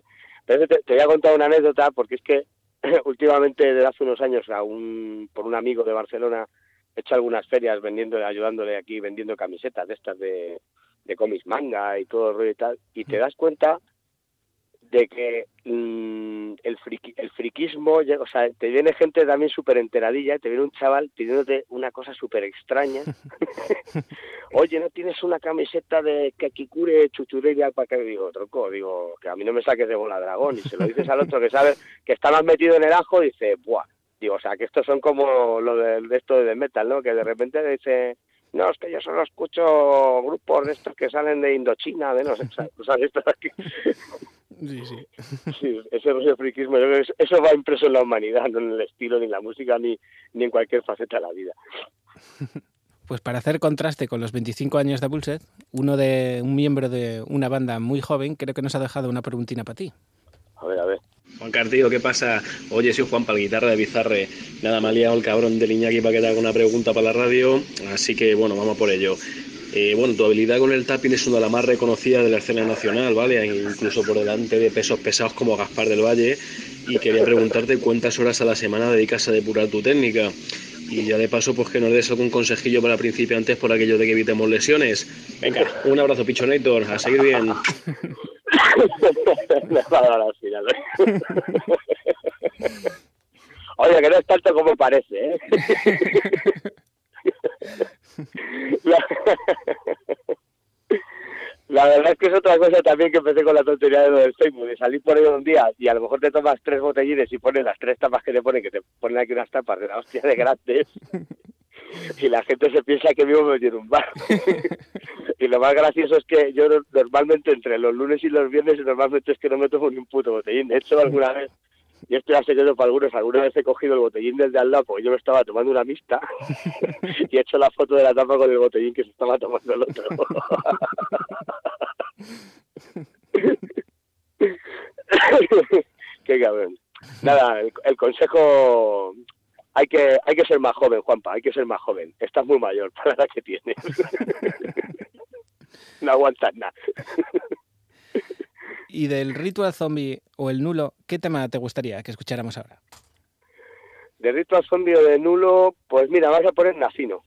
Pero te, te voy a contar una anécdota porque es que últimamente desde hace unos años a un, por un amigo de Barcelona he hecho algunas ferias vendiendo, ayudándole aquí vendiendo camisetas de estas de, de cómics manga y todo el rollo y tal, y te das cuenta de que mm, el, el friquismo, o sea, te viene gente también súper enteradilla, te viene un chaval pidiéndote una cosa súper extraña. Oye, ¿no tienes una camiseta de Kakikure Chuchureria para que digo, troco? Digo, que a mí no me saques de bola dragón. Y se lo dices al otro que sabe que está más metido en el ajo, dice, buah, Digo, o sea, que estos son como lo de, esto de metal, ¿no? Que de repente dice, no, es que yo solo escucho grupos de estos que salen de Indochina, de no sé, o sea, esto aquí.
Sí, sí.
sí ese rollo friquismo, eso va impreso en la humanidad, no en el estilo, ni en la música, ni, ni en cualquier faceta de la vida.
Pues para hacer contraste con los 25 años de Bullset, uno de un miembro de una banda muy joven creo que nos ha dejado una preguntina para ti.
A ver, a ver.
Juan Cartillo, ¿qué pasa? Oye, soy Juan para la guitarra de Bizarre. Nada, me ha liado el cabrón del Iñaki para que te haga una pregunta para la radio, así que bueno, vamos por ello. Eh, bueno, tu habilidad con el tapping es una de las más reconocidas de la escena nacional, ¿vale? Incluso por delante de pesos pesados como Gaspar del Valle. Y quería preguntarte cuántas horas a la semana dedicas a depurar tu técnica. Y ya de paso, pues que nos des algún consejillo para principiantes por aquello de que evitemos lesiones. Venga, un abrazo, Pichonator, a seguir bien.
Oye, que no es tanto como parece, ¿eh? La... verdad es que es otra cosa también que empecé con la tontería de lo del Facebook, de salir por ahí un día y a lo mejor te tomas tres botellines y pones las tres tapas que te ponen, que te ponen aquí unas tapas de la hostia de grandes y la gente se piensa que vivo en un bar. y lo más gracioso es que yo normalmente entre los lunes y los viernes normalmente es que no me tomo ni un puto botellín. De hecho, alguna vez, y esto ya secreto para algunos, alguna vez he cogido el botellín del de al lado porque yo me estaba tomando una mixta y he hecho la foto de la tapa con el botellín que se estaba tomando el otro. Qué cabrón. Nada, el consejo
hay que, hay que ser más joven, Juanpa, hay que ser más joven. Estás muy mayor para la que tienes. no aguantas nada.
Y del ritual zombie o el nulo, ¿qué tema te gustaría que escucháramos ahora?
De ritual zombie o de nulo, pues mira, vas a poner Nacino.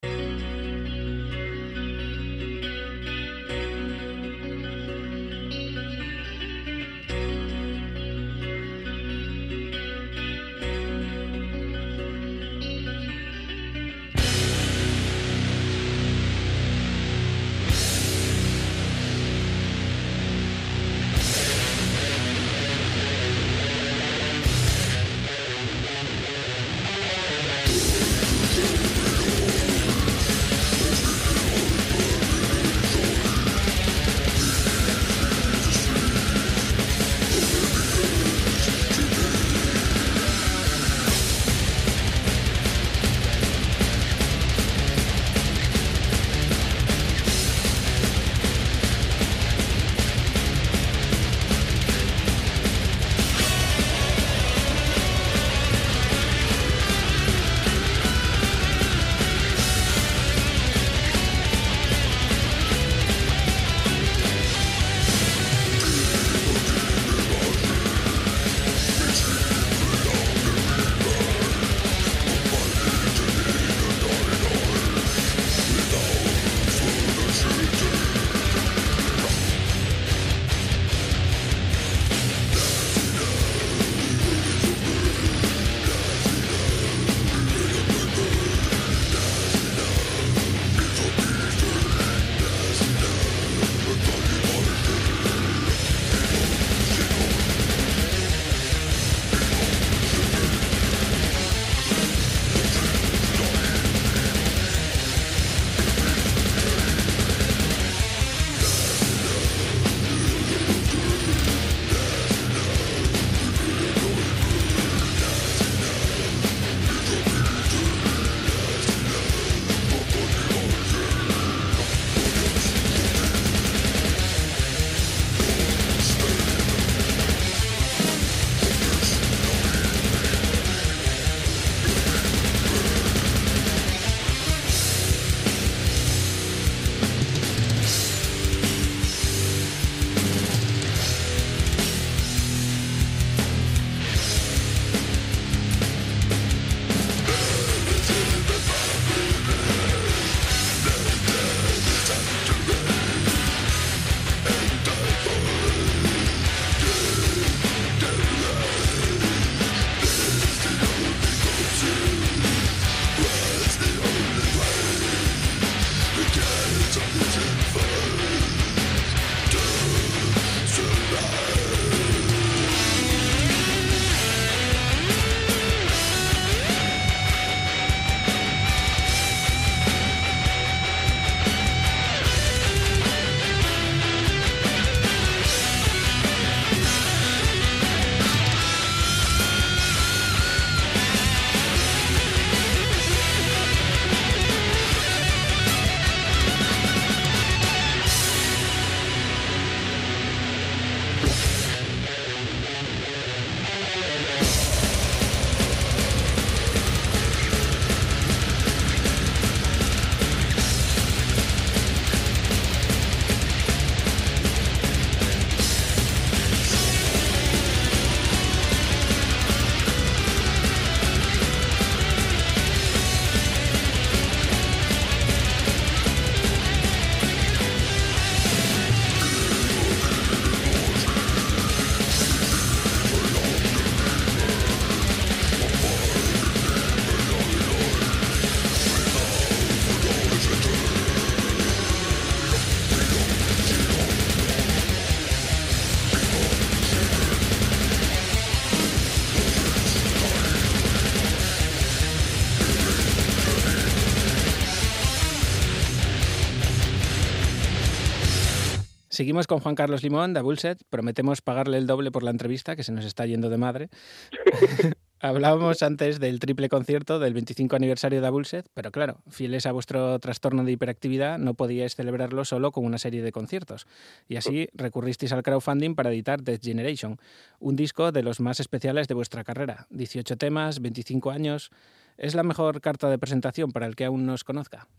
Seguimos con Juan Carlos Limón de Bullset. Prometemos pagarle el doble por la entrevista, que se nos está yendo de madre. Hablábamos antes del triple concierto del 25 aniversario de Bullset, pero claro, fieles a vuestro trastorno de hiperactividad, no podíais celebrarlo solo con una serie de conciertos. Y así recurristeis al crowdfunding para editar Death Generation, un disco de los más especiales de vuestra carrera. 18 temas, 25 años. ¿Es la mejor carta de presentación para el que aún no os conozca?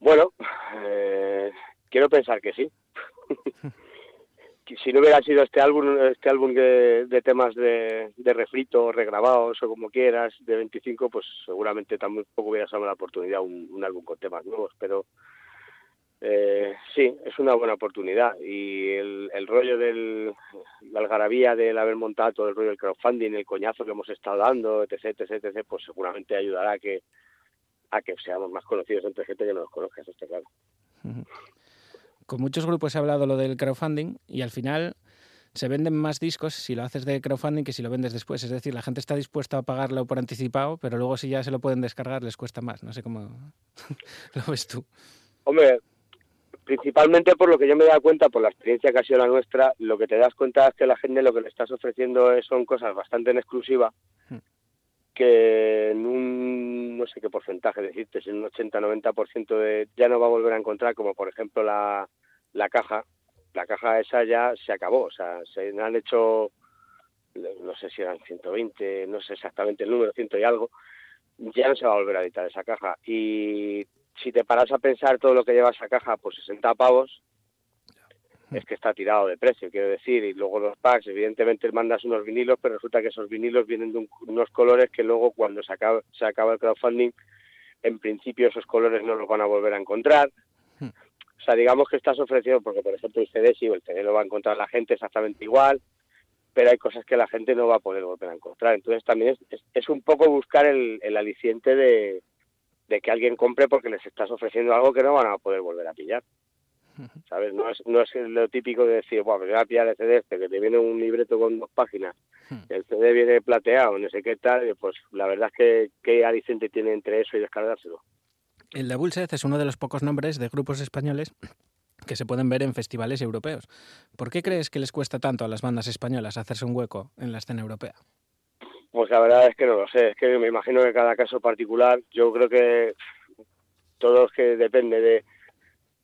Bueno, eh, quiero pensar que sí. si no hubiera sido este álbum, este álbum de, temas de, de, refrito, regrabados o como quieras, de 25, pues seguramente tampoco hubiera sido la oportunidad un, un álbum con temas nuevos, pero eh, sí, es una buena oportunidad y el, el rollo del la algarabía del haber montado todo el rollo del crowdfunding, el coñazo que hemos estado dando, etc, etc, etc, pues seguramente ayudará a que a que seamos más conocidos entre gente que no nos conozca, eso está claro.
Con muchos grupos he hablado lo del crowdfunding y al final se venden más discos si lo haces de crowdfunding que si lo vendes después. Es decir, la gente está dispuesta a pagarlo por anticipado, pero luego si ya se lo pueden descargar les cuesta más. No sé cómo lo ves tú.
Hombre, principalmente por lo que yo me he dado cuenta, por la experiencia que ha sido la nuestra, lo que te das cuenta es que la gente lo que le estás ofreciendo son cosas bastante en exclusiva que en un no sé qué porcentaje decirte, en un 80-90% de ya no va a volver a encontrar, como por ejemplo la, la caja, la caja esa ya se acabó, o sea, se han hecho, no sé si eran 120, no sé exactamente el número, ciento y algo, ya no se va a volver a editar esa caja. Y si te paras a pensar todo lo que lleva esa caja, pues 60 pavos, es que está tirado de precio, quiero decir, y luego los packs, evidentemente mandas unos vinilos, pero resulta que esos vinilos vienen de unos colores que luego cuando se acaba, se acaba el crowdfunding, en principio esos colores no los van a volver a encontrar. Hmm. O sea, digamos que estás ofreciendo, porque por ejemplo el CD sí, el CD lo va a encontrar la gente exactamente igual, pero hay cosas que la gente no va a poder volver a encontrar. Entonces también es, es, un poco buscar el, el aliciente de, de que alguien compre porque les estás ofreciendo algo que no van a poder volver a pillar. ¿Sabes? No es, no es lo típico de decir, bueno, voy a pillar el CD este, que te viene un libreto con dos páginas, hmm. el CD viene plateado, no sé qué tal, pues la verdad es que qué aliciente tiene entre eso y descargárselo.
El de Bulseth es uno de los pocos nombres de grupos españoles que se pueden ver en festivales europeos. ¿Por qué crees que les cuesta tanto a las bandas españolas hacerse un hueco en la escena europea?
Pues la verdad es que no lo sé, es que me imagino que cada caso particular, yo creo que todo es que depende de,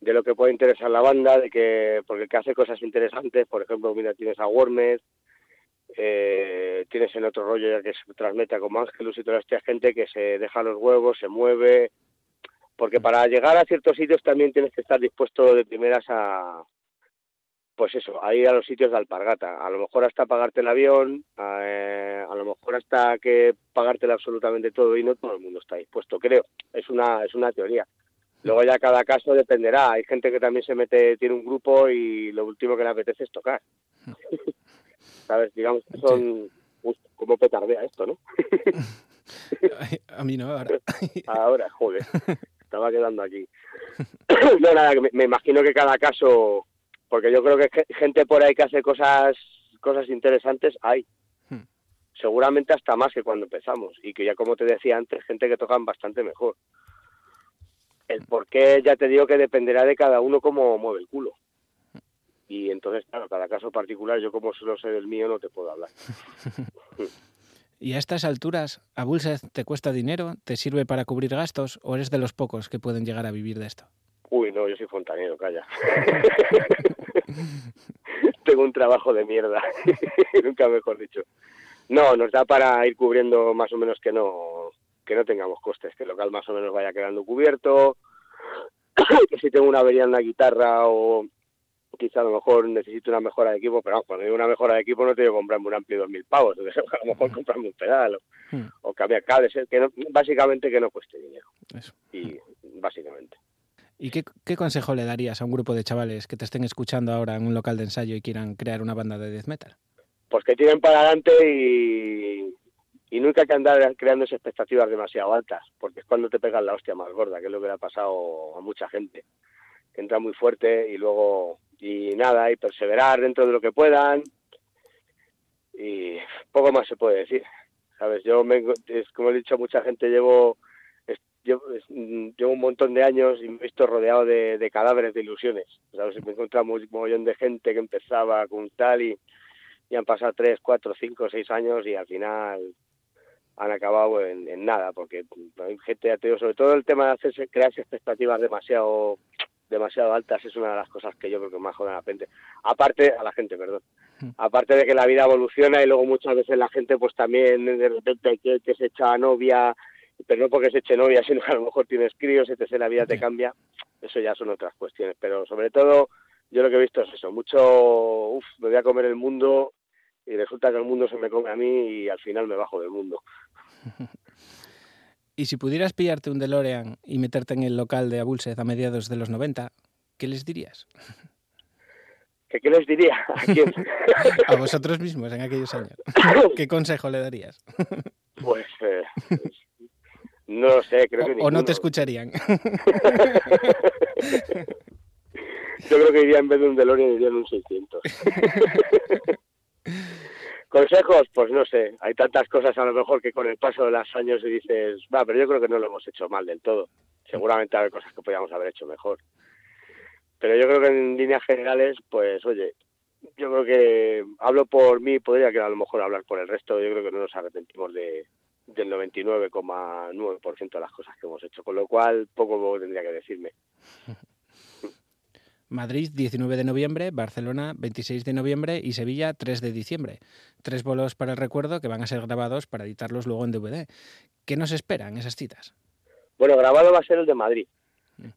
de lo que puede interesar la banda, de que porque el que hace cosas interesantes, por ejemplo, mira, tienes a Wormes, eh, tienes en otro rollo ya que se transmete como Ángelus y toda esta gente que se deja los huevos, se mueve, porque para llegar a ciertos sitios también tienes que estar dispuesto de primeras a, pues eso, a ir a los sitios de alpargata, a lo mejor hasta pagarte el avión, a, eh, a lo mejor hasta que pagártelo absolutamente todo y no todo el mundo está dispuesto, creo, es una, es una teoría. Luego ya cada caso dependerá. Hay gente que también se mete, tiene un grupo y lo último que le apetece es tocar. ¿Sabes? Digamos que son... como petardea esto, ¿no?
A mí no, ahora.
ahora, joder. Estaba quedando aquí. no, nada, me, me imagino que cada caso... Porque yo creo que gente por ahí que hace cosas cosas interesantes hay. Hmm. Seguramente hasta más que cuando empezamos. Y que ya como te decía antes, gente que tocan bastante mejor. El por qué ya te digo que dependerá de cada uno cómo mueve el culo. Y entonces, claro, cada caso particular, yo como solo sé del mío, no te puedo hablar.
¿Y a estas alturas, a Bulseth te cuesta dinero? ¿Te sirve para cubrir gastos? ¿O eres de los pocos que pueden llegar a vivir de esto?
Uy, no, yo soy fontanero, calla. Tengo un trabajo de mierda, nunca mejor dicho. No, nos da para ir cubriendo más o menos que no que no tengamos costes, que el local más o menos vaya quedando cubierto, que si tengo una avería en la guitarra o quizá a lo mejor necesito una mejora de equipo, pero cuando digo una mejora de equipo no tengo que comprarme un amplio de 2.000 pavos, a lo mejor comprarme un pedal o, hmm. cambiar cables, eh, que básicamente que no cueste dinero. Y básicamente.
¿Y qué, qué, consejo le darías a un grupo de chavales que te estén escuchando ahora en un local de ensayo y quieran crear una banda de death metal?
Pues que tiren para adelante y, y nunca hay que andar creando esas expectativas demasiado altas, porque es cuando te pegan la hostia más gorda, que es lo que le ha pasado a mucha gente, que entra muy fuerte y luego, y nada, y perseverar dentro de lo que puedan, y poco más se puede decir, ¿sabes? Yo, me, es, como he dicho mucha gente, llevo, llevo, un montón de años y me he visto rodeado de, cadáveres de ilusiones. Me he encontrado un montón de gente que empezaba con tal y, y han pasado tres, cuatro, cinco, seis años y al final han acabado en, nada, porque hay gente ateo, sobre todo el tema de hacerse, crearse expectativas demasiado demasiado altas es una de las cosas que yo creo que más joden a la gente. Aparte, a la gente, perdón. Aparte de que la vida evoluciona y luego muchas veces la gente pues también de repente que, que se echa a novia, pero no porque se eche novia, sino que a lo mejor tienes críos, etc. la vida te cambia, eso ya son otras cuestiones. Pero sobre todo, yo lo que he visto es eso, mucho, uff, me voy a comer el mundo y resulta que el mundo se me come a mí y al final me bajo del mundo.
Y si pudieras pillarte un DeLorean y meterte en el local de Abulsed a mediados de los 90, ¿qué les dirías?
¿Qué, qué les diría? ¿A quién?
a vosotros mismos en aquellos años. ¿Qué consejo le darías?
pues, eh, no lo sé, creo que
o, o no te escucharían.
Yo creo que iría en vez de un DeLorean iría en un 600. Consejos, pues no sé, hay tantas cosas a lo mejor que con el paso de los años dices, va, pero yo creo que no lo hemos hecho mal del todo. Seguramente hay cosas que podríamos haber hecho mejor. Pero yo creo que en líneas generales, pues oye, yo creo que hablo por mí, podría que a lo mejor hablar por el resto, yo creo que no nos arrepentimos de, del 99,9% de las cosas que hemos hecho, con lo cual poco tendría que decirme.
Madrid 19 de noviembre, Barcelona 26 de noviembre y Sevilla 3 de diciembre. Tres bolos para el recuerdo que van a ser grabados para editarlos luego en DVD. ¿Qué nos esperan esas citas?
Bueno, grabado va a ser el de Madrid.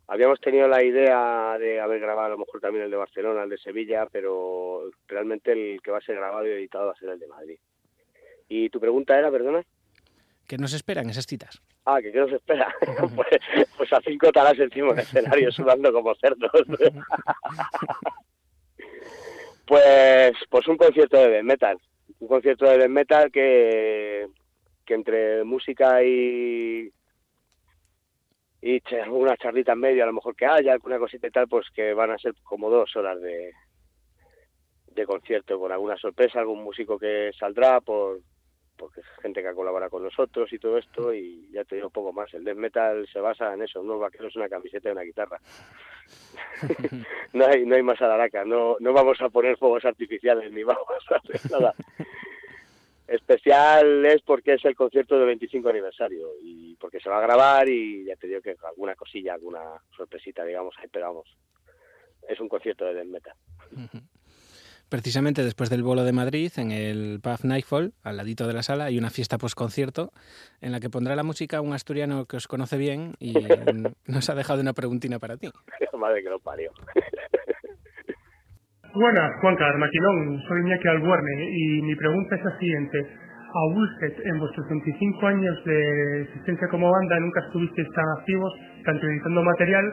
Habíamos tenido la idea de haber grabado a lo mejor también el de Barcelona, el de Sevilla, pero realmente el que va a ser grabado y editado va a ser el de Madrid. ¿Y tu pregunta era, perdona?
¿Qué nos esperan esas citas?
Ah, ¿qué, qué nos espera? pues, pues a cinco talas encima del escenario sudando como cerdos. pues, pues un concierto de death metal. Un concierto de death metal que, que entre música y y alguna charlita en medio a lo mejor que haya, alguna cosita y tal, pues que van a ser como dos horas de, de concierto con alguna sorpresa, algún músico que saldrá por porque es gente que colabora con nosotros y todo esto y ya te digo un poco más, el death metal se basa en eso, unos vaqueros, una camiseta y una guitarra. no hay no hay más alaraca, no no vamos a poner fuegos artificiales ni vamos a hacer nada. Especial es porque es el concierto del 25 aniversario y porque se va a grabar y ya te digo que alguna cosilla, alguna sorpresita, digamos, ahí pegamos. Es un concierto de death metal.
Precisamente después del bolo de Madrid, en el pub Nightfall, al ladito de la sala, hay una fiesta post-concierto en la que pondrá la música un asturiano que os conoce bien y nos ha dejado una preguntina para ti.
Madre que lo parió.
Buenas, Juancar Maquilón, soy Iñaki Albuerne y mi pregunta es la siguiente. A Bullset, en vuestros 25 años de existencia como banda, nunca estuvisteis tan activos, tanto editando material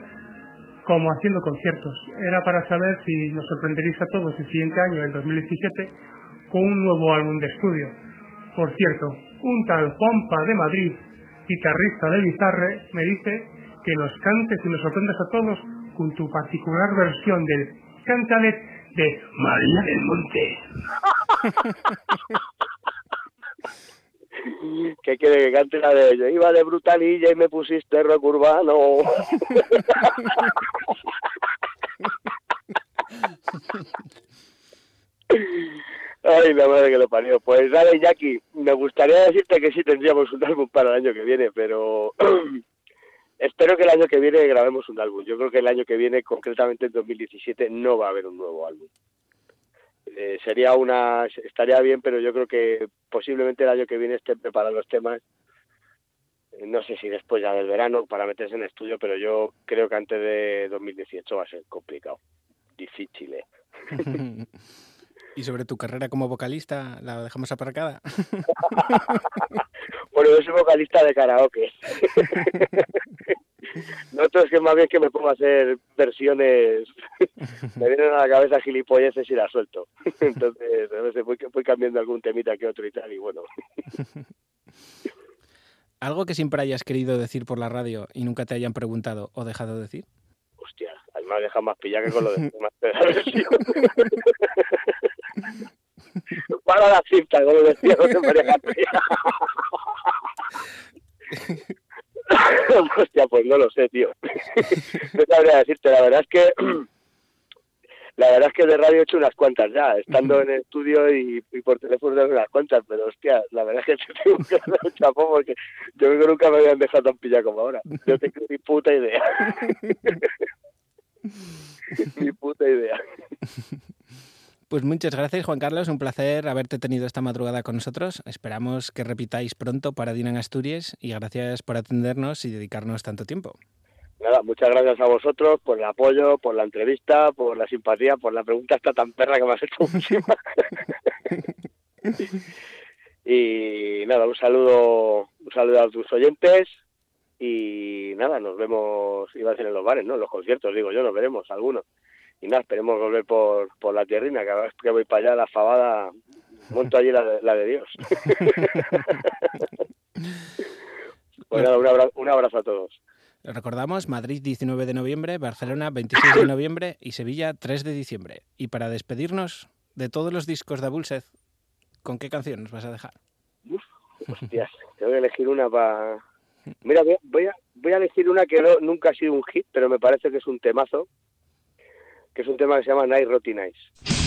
como haciendo conciertos. Era para saber si nos sorprenderéis a todos el siguiente año, el 2017, con un nuevo álbum de estudio. Por cierto, un tal Juanpa de Madrid, guitarrista de Bizarre, me dice que nos cantes y nos sorprendas a todos con tu particular versión del Cantalet de María del Monte.
que quiere que cante la de yo iba de brutalilla y me pusiste rock urbano. Ay, la madre que lo parió. Pues dale, Jackie, me gustaría decirte que sí tendríamos un álbum para el año que viene, pero espero que el año que viene grabemos un álbum. Yo creo que el año que viene, concretamente en 2017, no va a haber un nuevo álbum. Eh, sería una estaría bien pero yo creo que posiblemente el año que viene estén preparados los temas Eh, no sé si después ya del verano para meterse en estudio pero yo creo que antes de 2018 va a ser complicado difícil ¿eh?
y sobre tu carrera como vocalista, ¿la dejamos aparcada?
bueno, yo soy vocalista de karaoke. no, es que más bien que me pongo a hacer versiones, me vienen a la cabeza gilipolleces y las suelto. Entonces, a veces voy, voy cambiando algún temita que otro y tal, y bueno.
¿Algo que siempre hayas querido decir por la radio y nunca te hayan preguntado o dejado de decir?
Hostia, además deja más pillar que con lo de más de la versión. Para la cinta, como decía José María. Hostia, pues no lo sé, tío. No sabría decirte, la verdad es que la verdad es que de radio he hecho unas cuantas ya, estando en el estudio y, y por teléfono he hecho unas cuantas, pero hostia, la verdad es que te tengo que dar un porque yo creo que nunca me habían dejado tan pillado como ahora. Yo tengo ni puta idea. Ni puta idea.
Pues muchas gracias, Juan Carlos. Un placer haberte tenido esta madrugada con nosotros. Esperamos que repitáis pronto para Dina en Asturias y gracias por atendernos y dedicarnos tanto tiempo.
Nada, muchas gracias a vosotros por el apoyo, por la entrevista, por la simpatía, por la pregunta esta tan perra que me has hecho y nada, un saludo, un saludo a tus oyentes y nada, nos vemos, iba a decir en los bares, ¿no? En los conciertos, digo yo, nos veremos algunos. Y nada, esperemos volver por, por la tierrina, cada vez que voy para allá, la fabada, monto allí la, de- la de Dios. pues nada, un abrazo, un abrazo a todos.
Recordamos, Madrid 19 de noviembre, Barcelona 26 de noviembre y Sevilla 3 de diciembre. Y para despedirnos de todos los discos de Abulsed, ¿con qué canción nos vas a dejar?
Hostias, tengo que elegir una para... Mira, voy a, voy a, voy a elegir una que no- nunca ha sido un hit, pero me parece que es un temazo, que es un tema que se llama Night Roti Nice.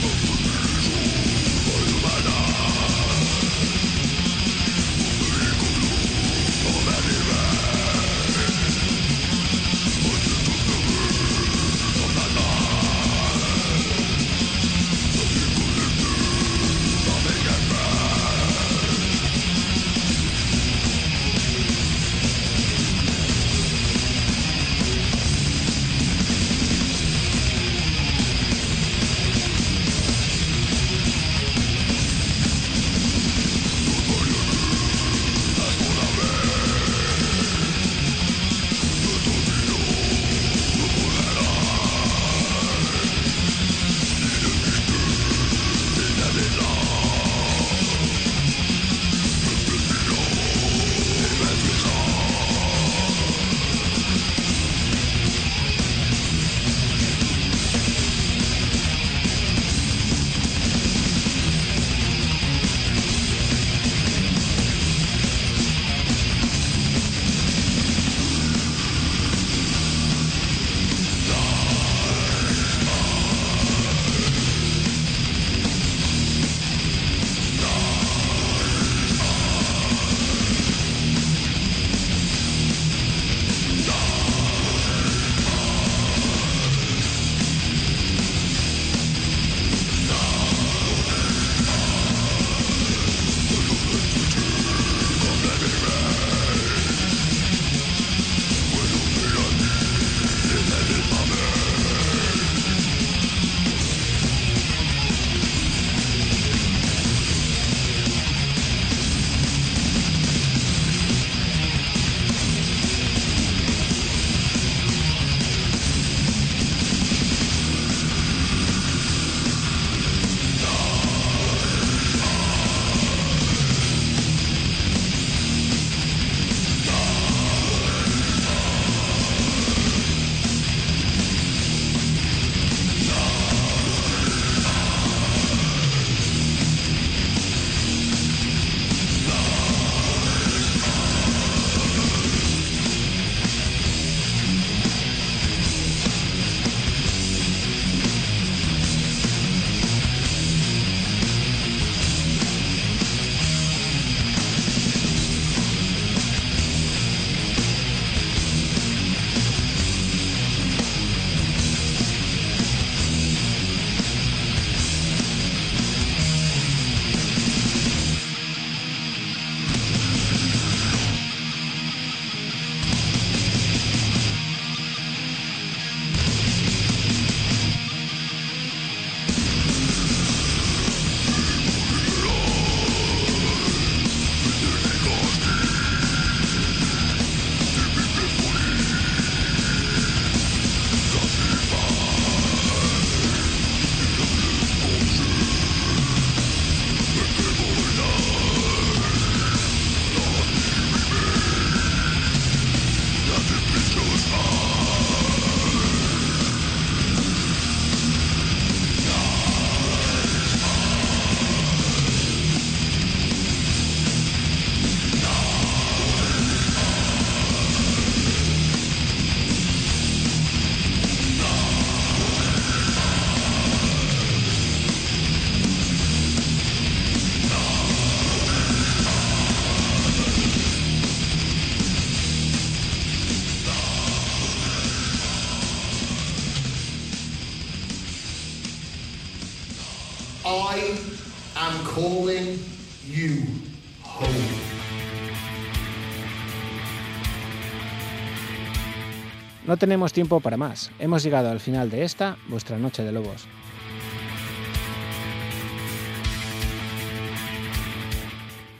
Tenemos tiempo para más. Hemos llegado al final de esta, vuestra Noche de Lobos.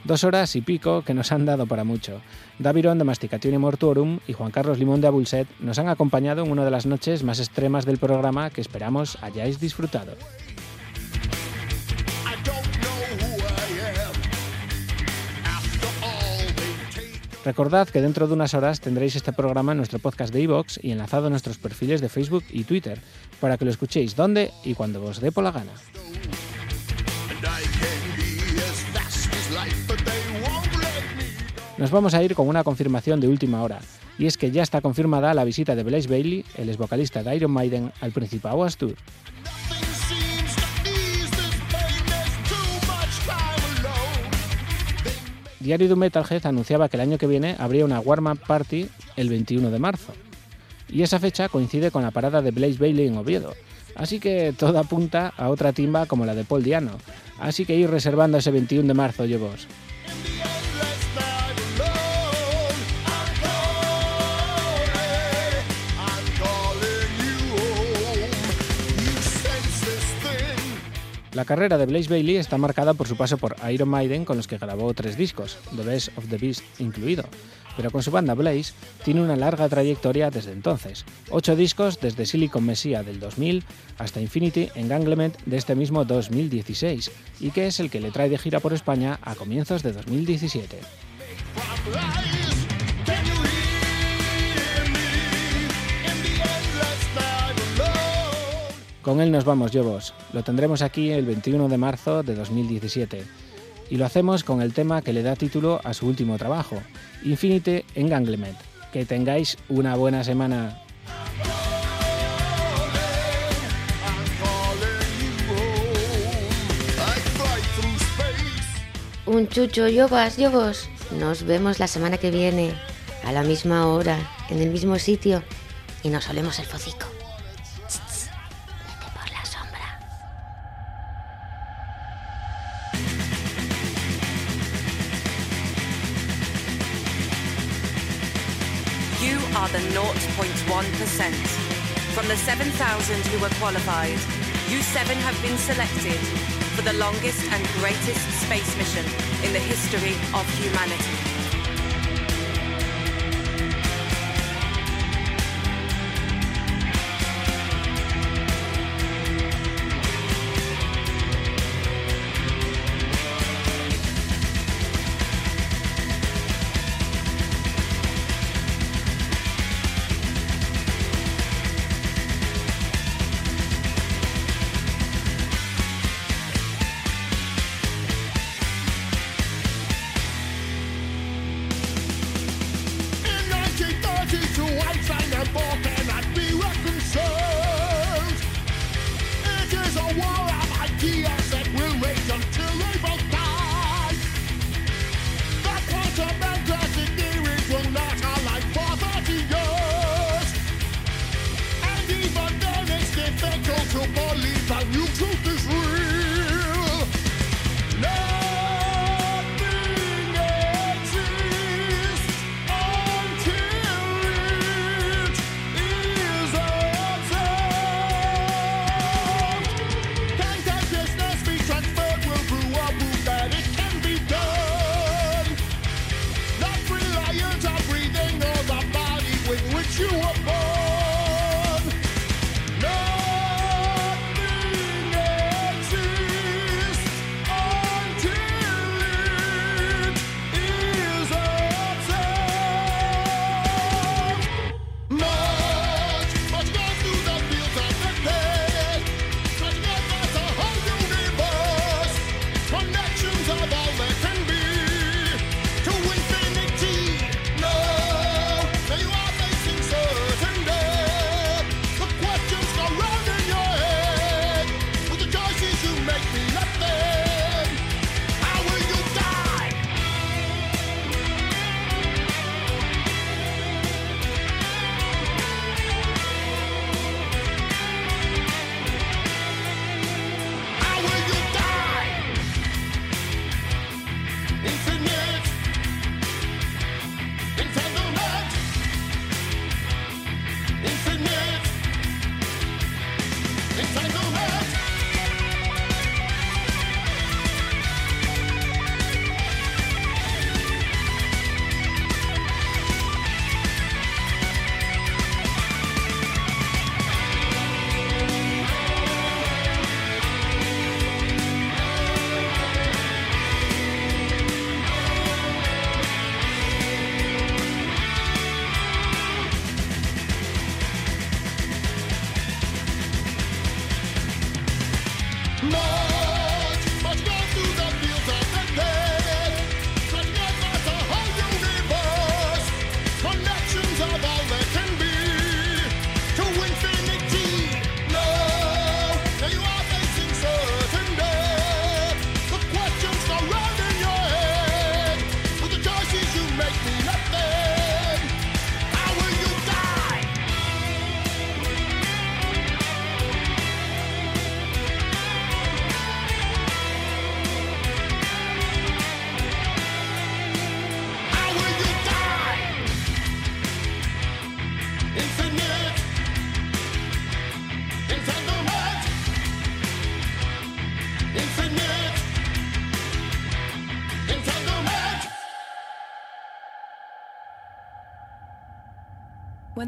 Dos horas y pico que nos han dado para mucho. Daviron de Masticatione Mortuorum y Juan Carlos Limón de Abulset nos han acompañado en una de las noches más extremas del programa que esperamos hayáis disfrutado. Recordad que dentro de unas horas tendréis este programa en nuestro podcast de iVoox y enlazado a nuestros perfiles de Facebook y Twitter para que lo escuchéis donde y cuando os dé por la gana. Nos vamos a ir con una confirmación de última hora, y es que ya está confirmada la visita de Blaze Bailey, el ex vocalista de Iron Maiden, al Principado Astur. Diario de Metalhead anunciaba que el año que viene habría una warm-up party el 21 de marzo. Y esa fecha coincide con la parada de Blaze Bailey en Oviedo. Así que todo apunta a otra timba como la de Paul Diano. Así que ir reservando ese 21 de marzo, llevos. La carrera de Blaze Bailey está marcada por su paso por Iron Maiden, con los que grabó tres discos, The Best of the Beast incluido, pero con su banda Blaze tiene una larga trayectoria desde entonces. Ocho discos desde Silicon Messiah del 2000 hasta Infinity Enganglement de este mismo 2016, y que es el que le trae de gira por España a comienzos de 2017. Con él nos vamos, Jobos. Lo tendremos aquí el 21 de marzo de 2017. Y lo hacemos con el tema que le da título a su último trabajo, Infinite Enganglement. Que tengáis una buena semana.
Un chucho, Yobas, Yobos. Nos vemos la semana que viene, a la misma hora, en el mismo sitio, y nos olemos el focico.
Are the 0.1%. From the 7,000 who were qualified, you seven have been selected for the longest and greatest space mission in the history of humanity.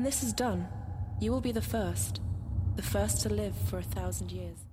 When this is done, you will be the first, the first to live for a thousand years.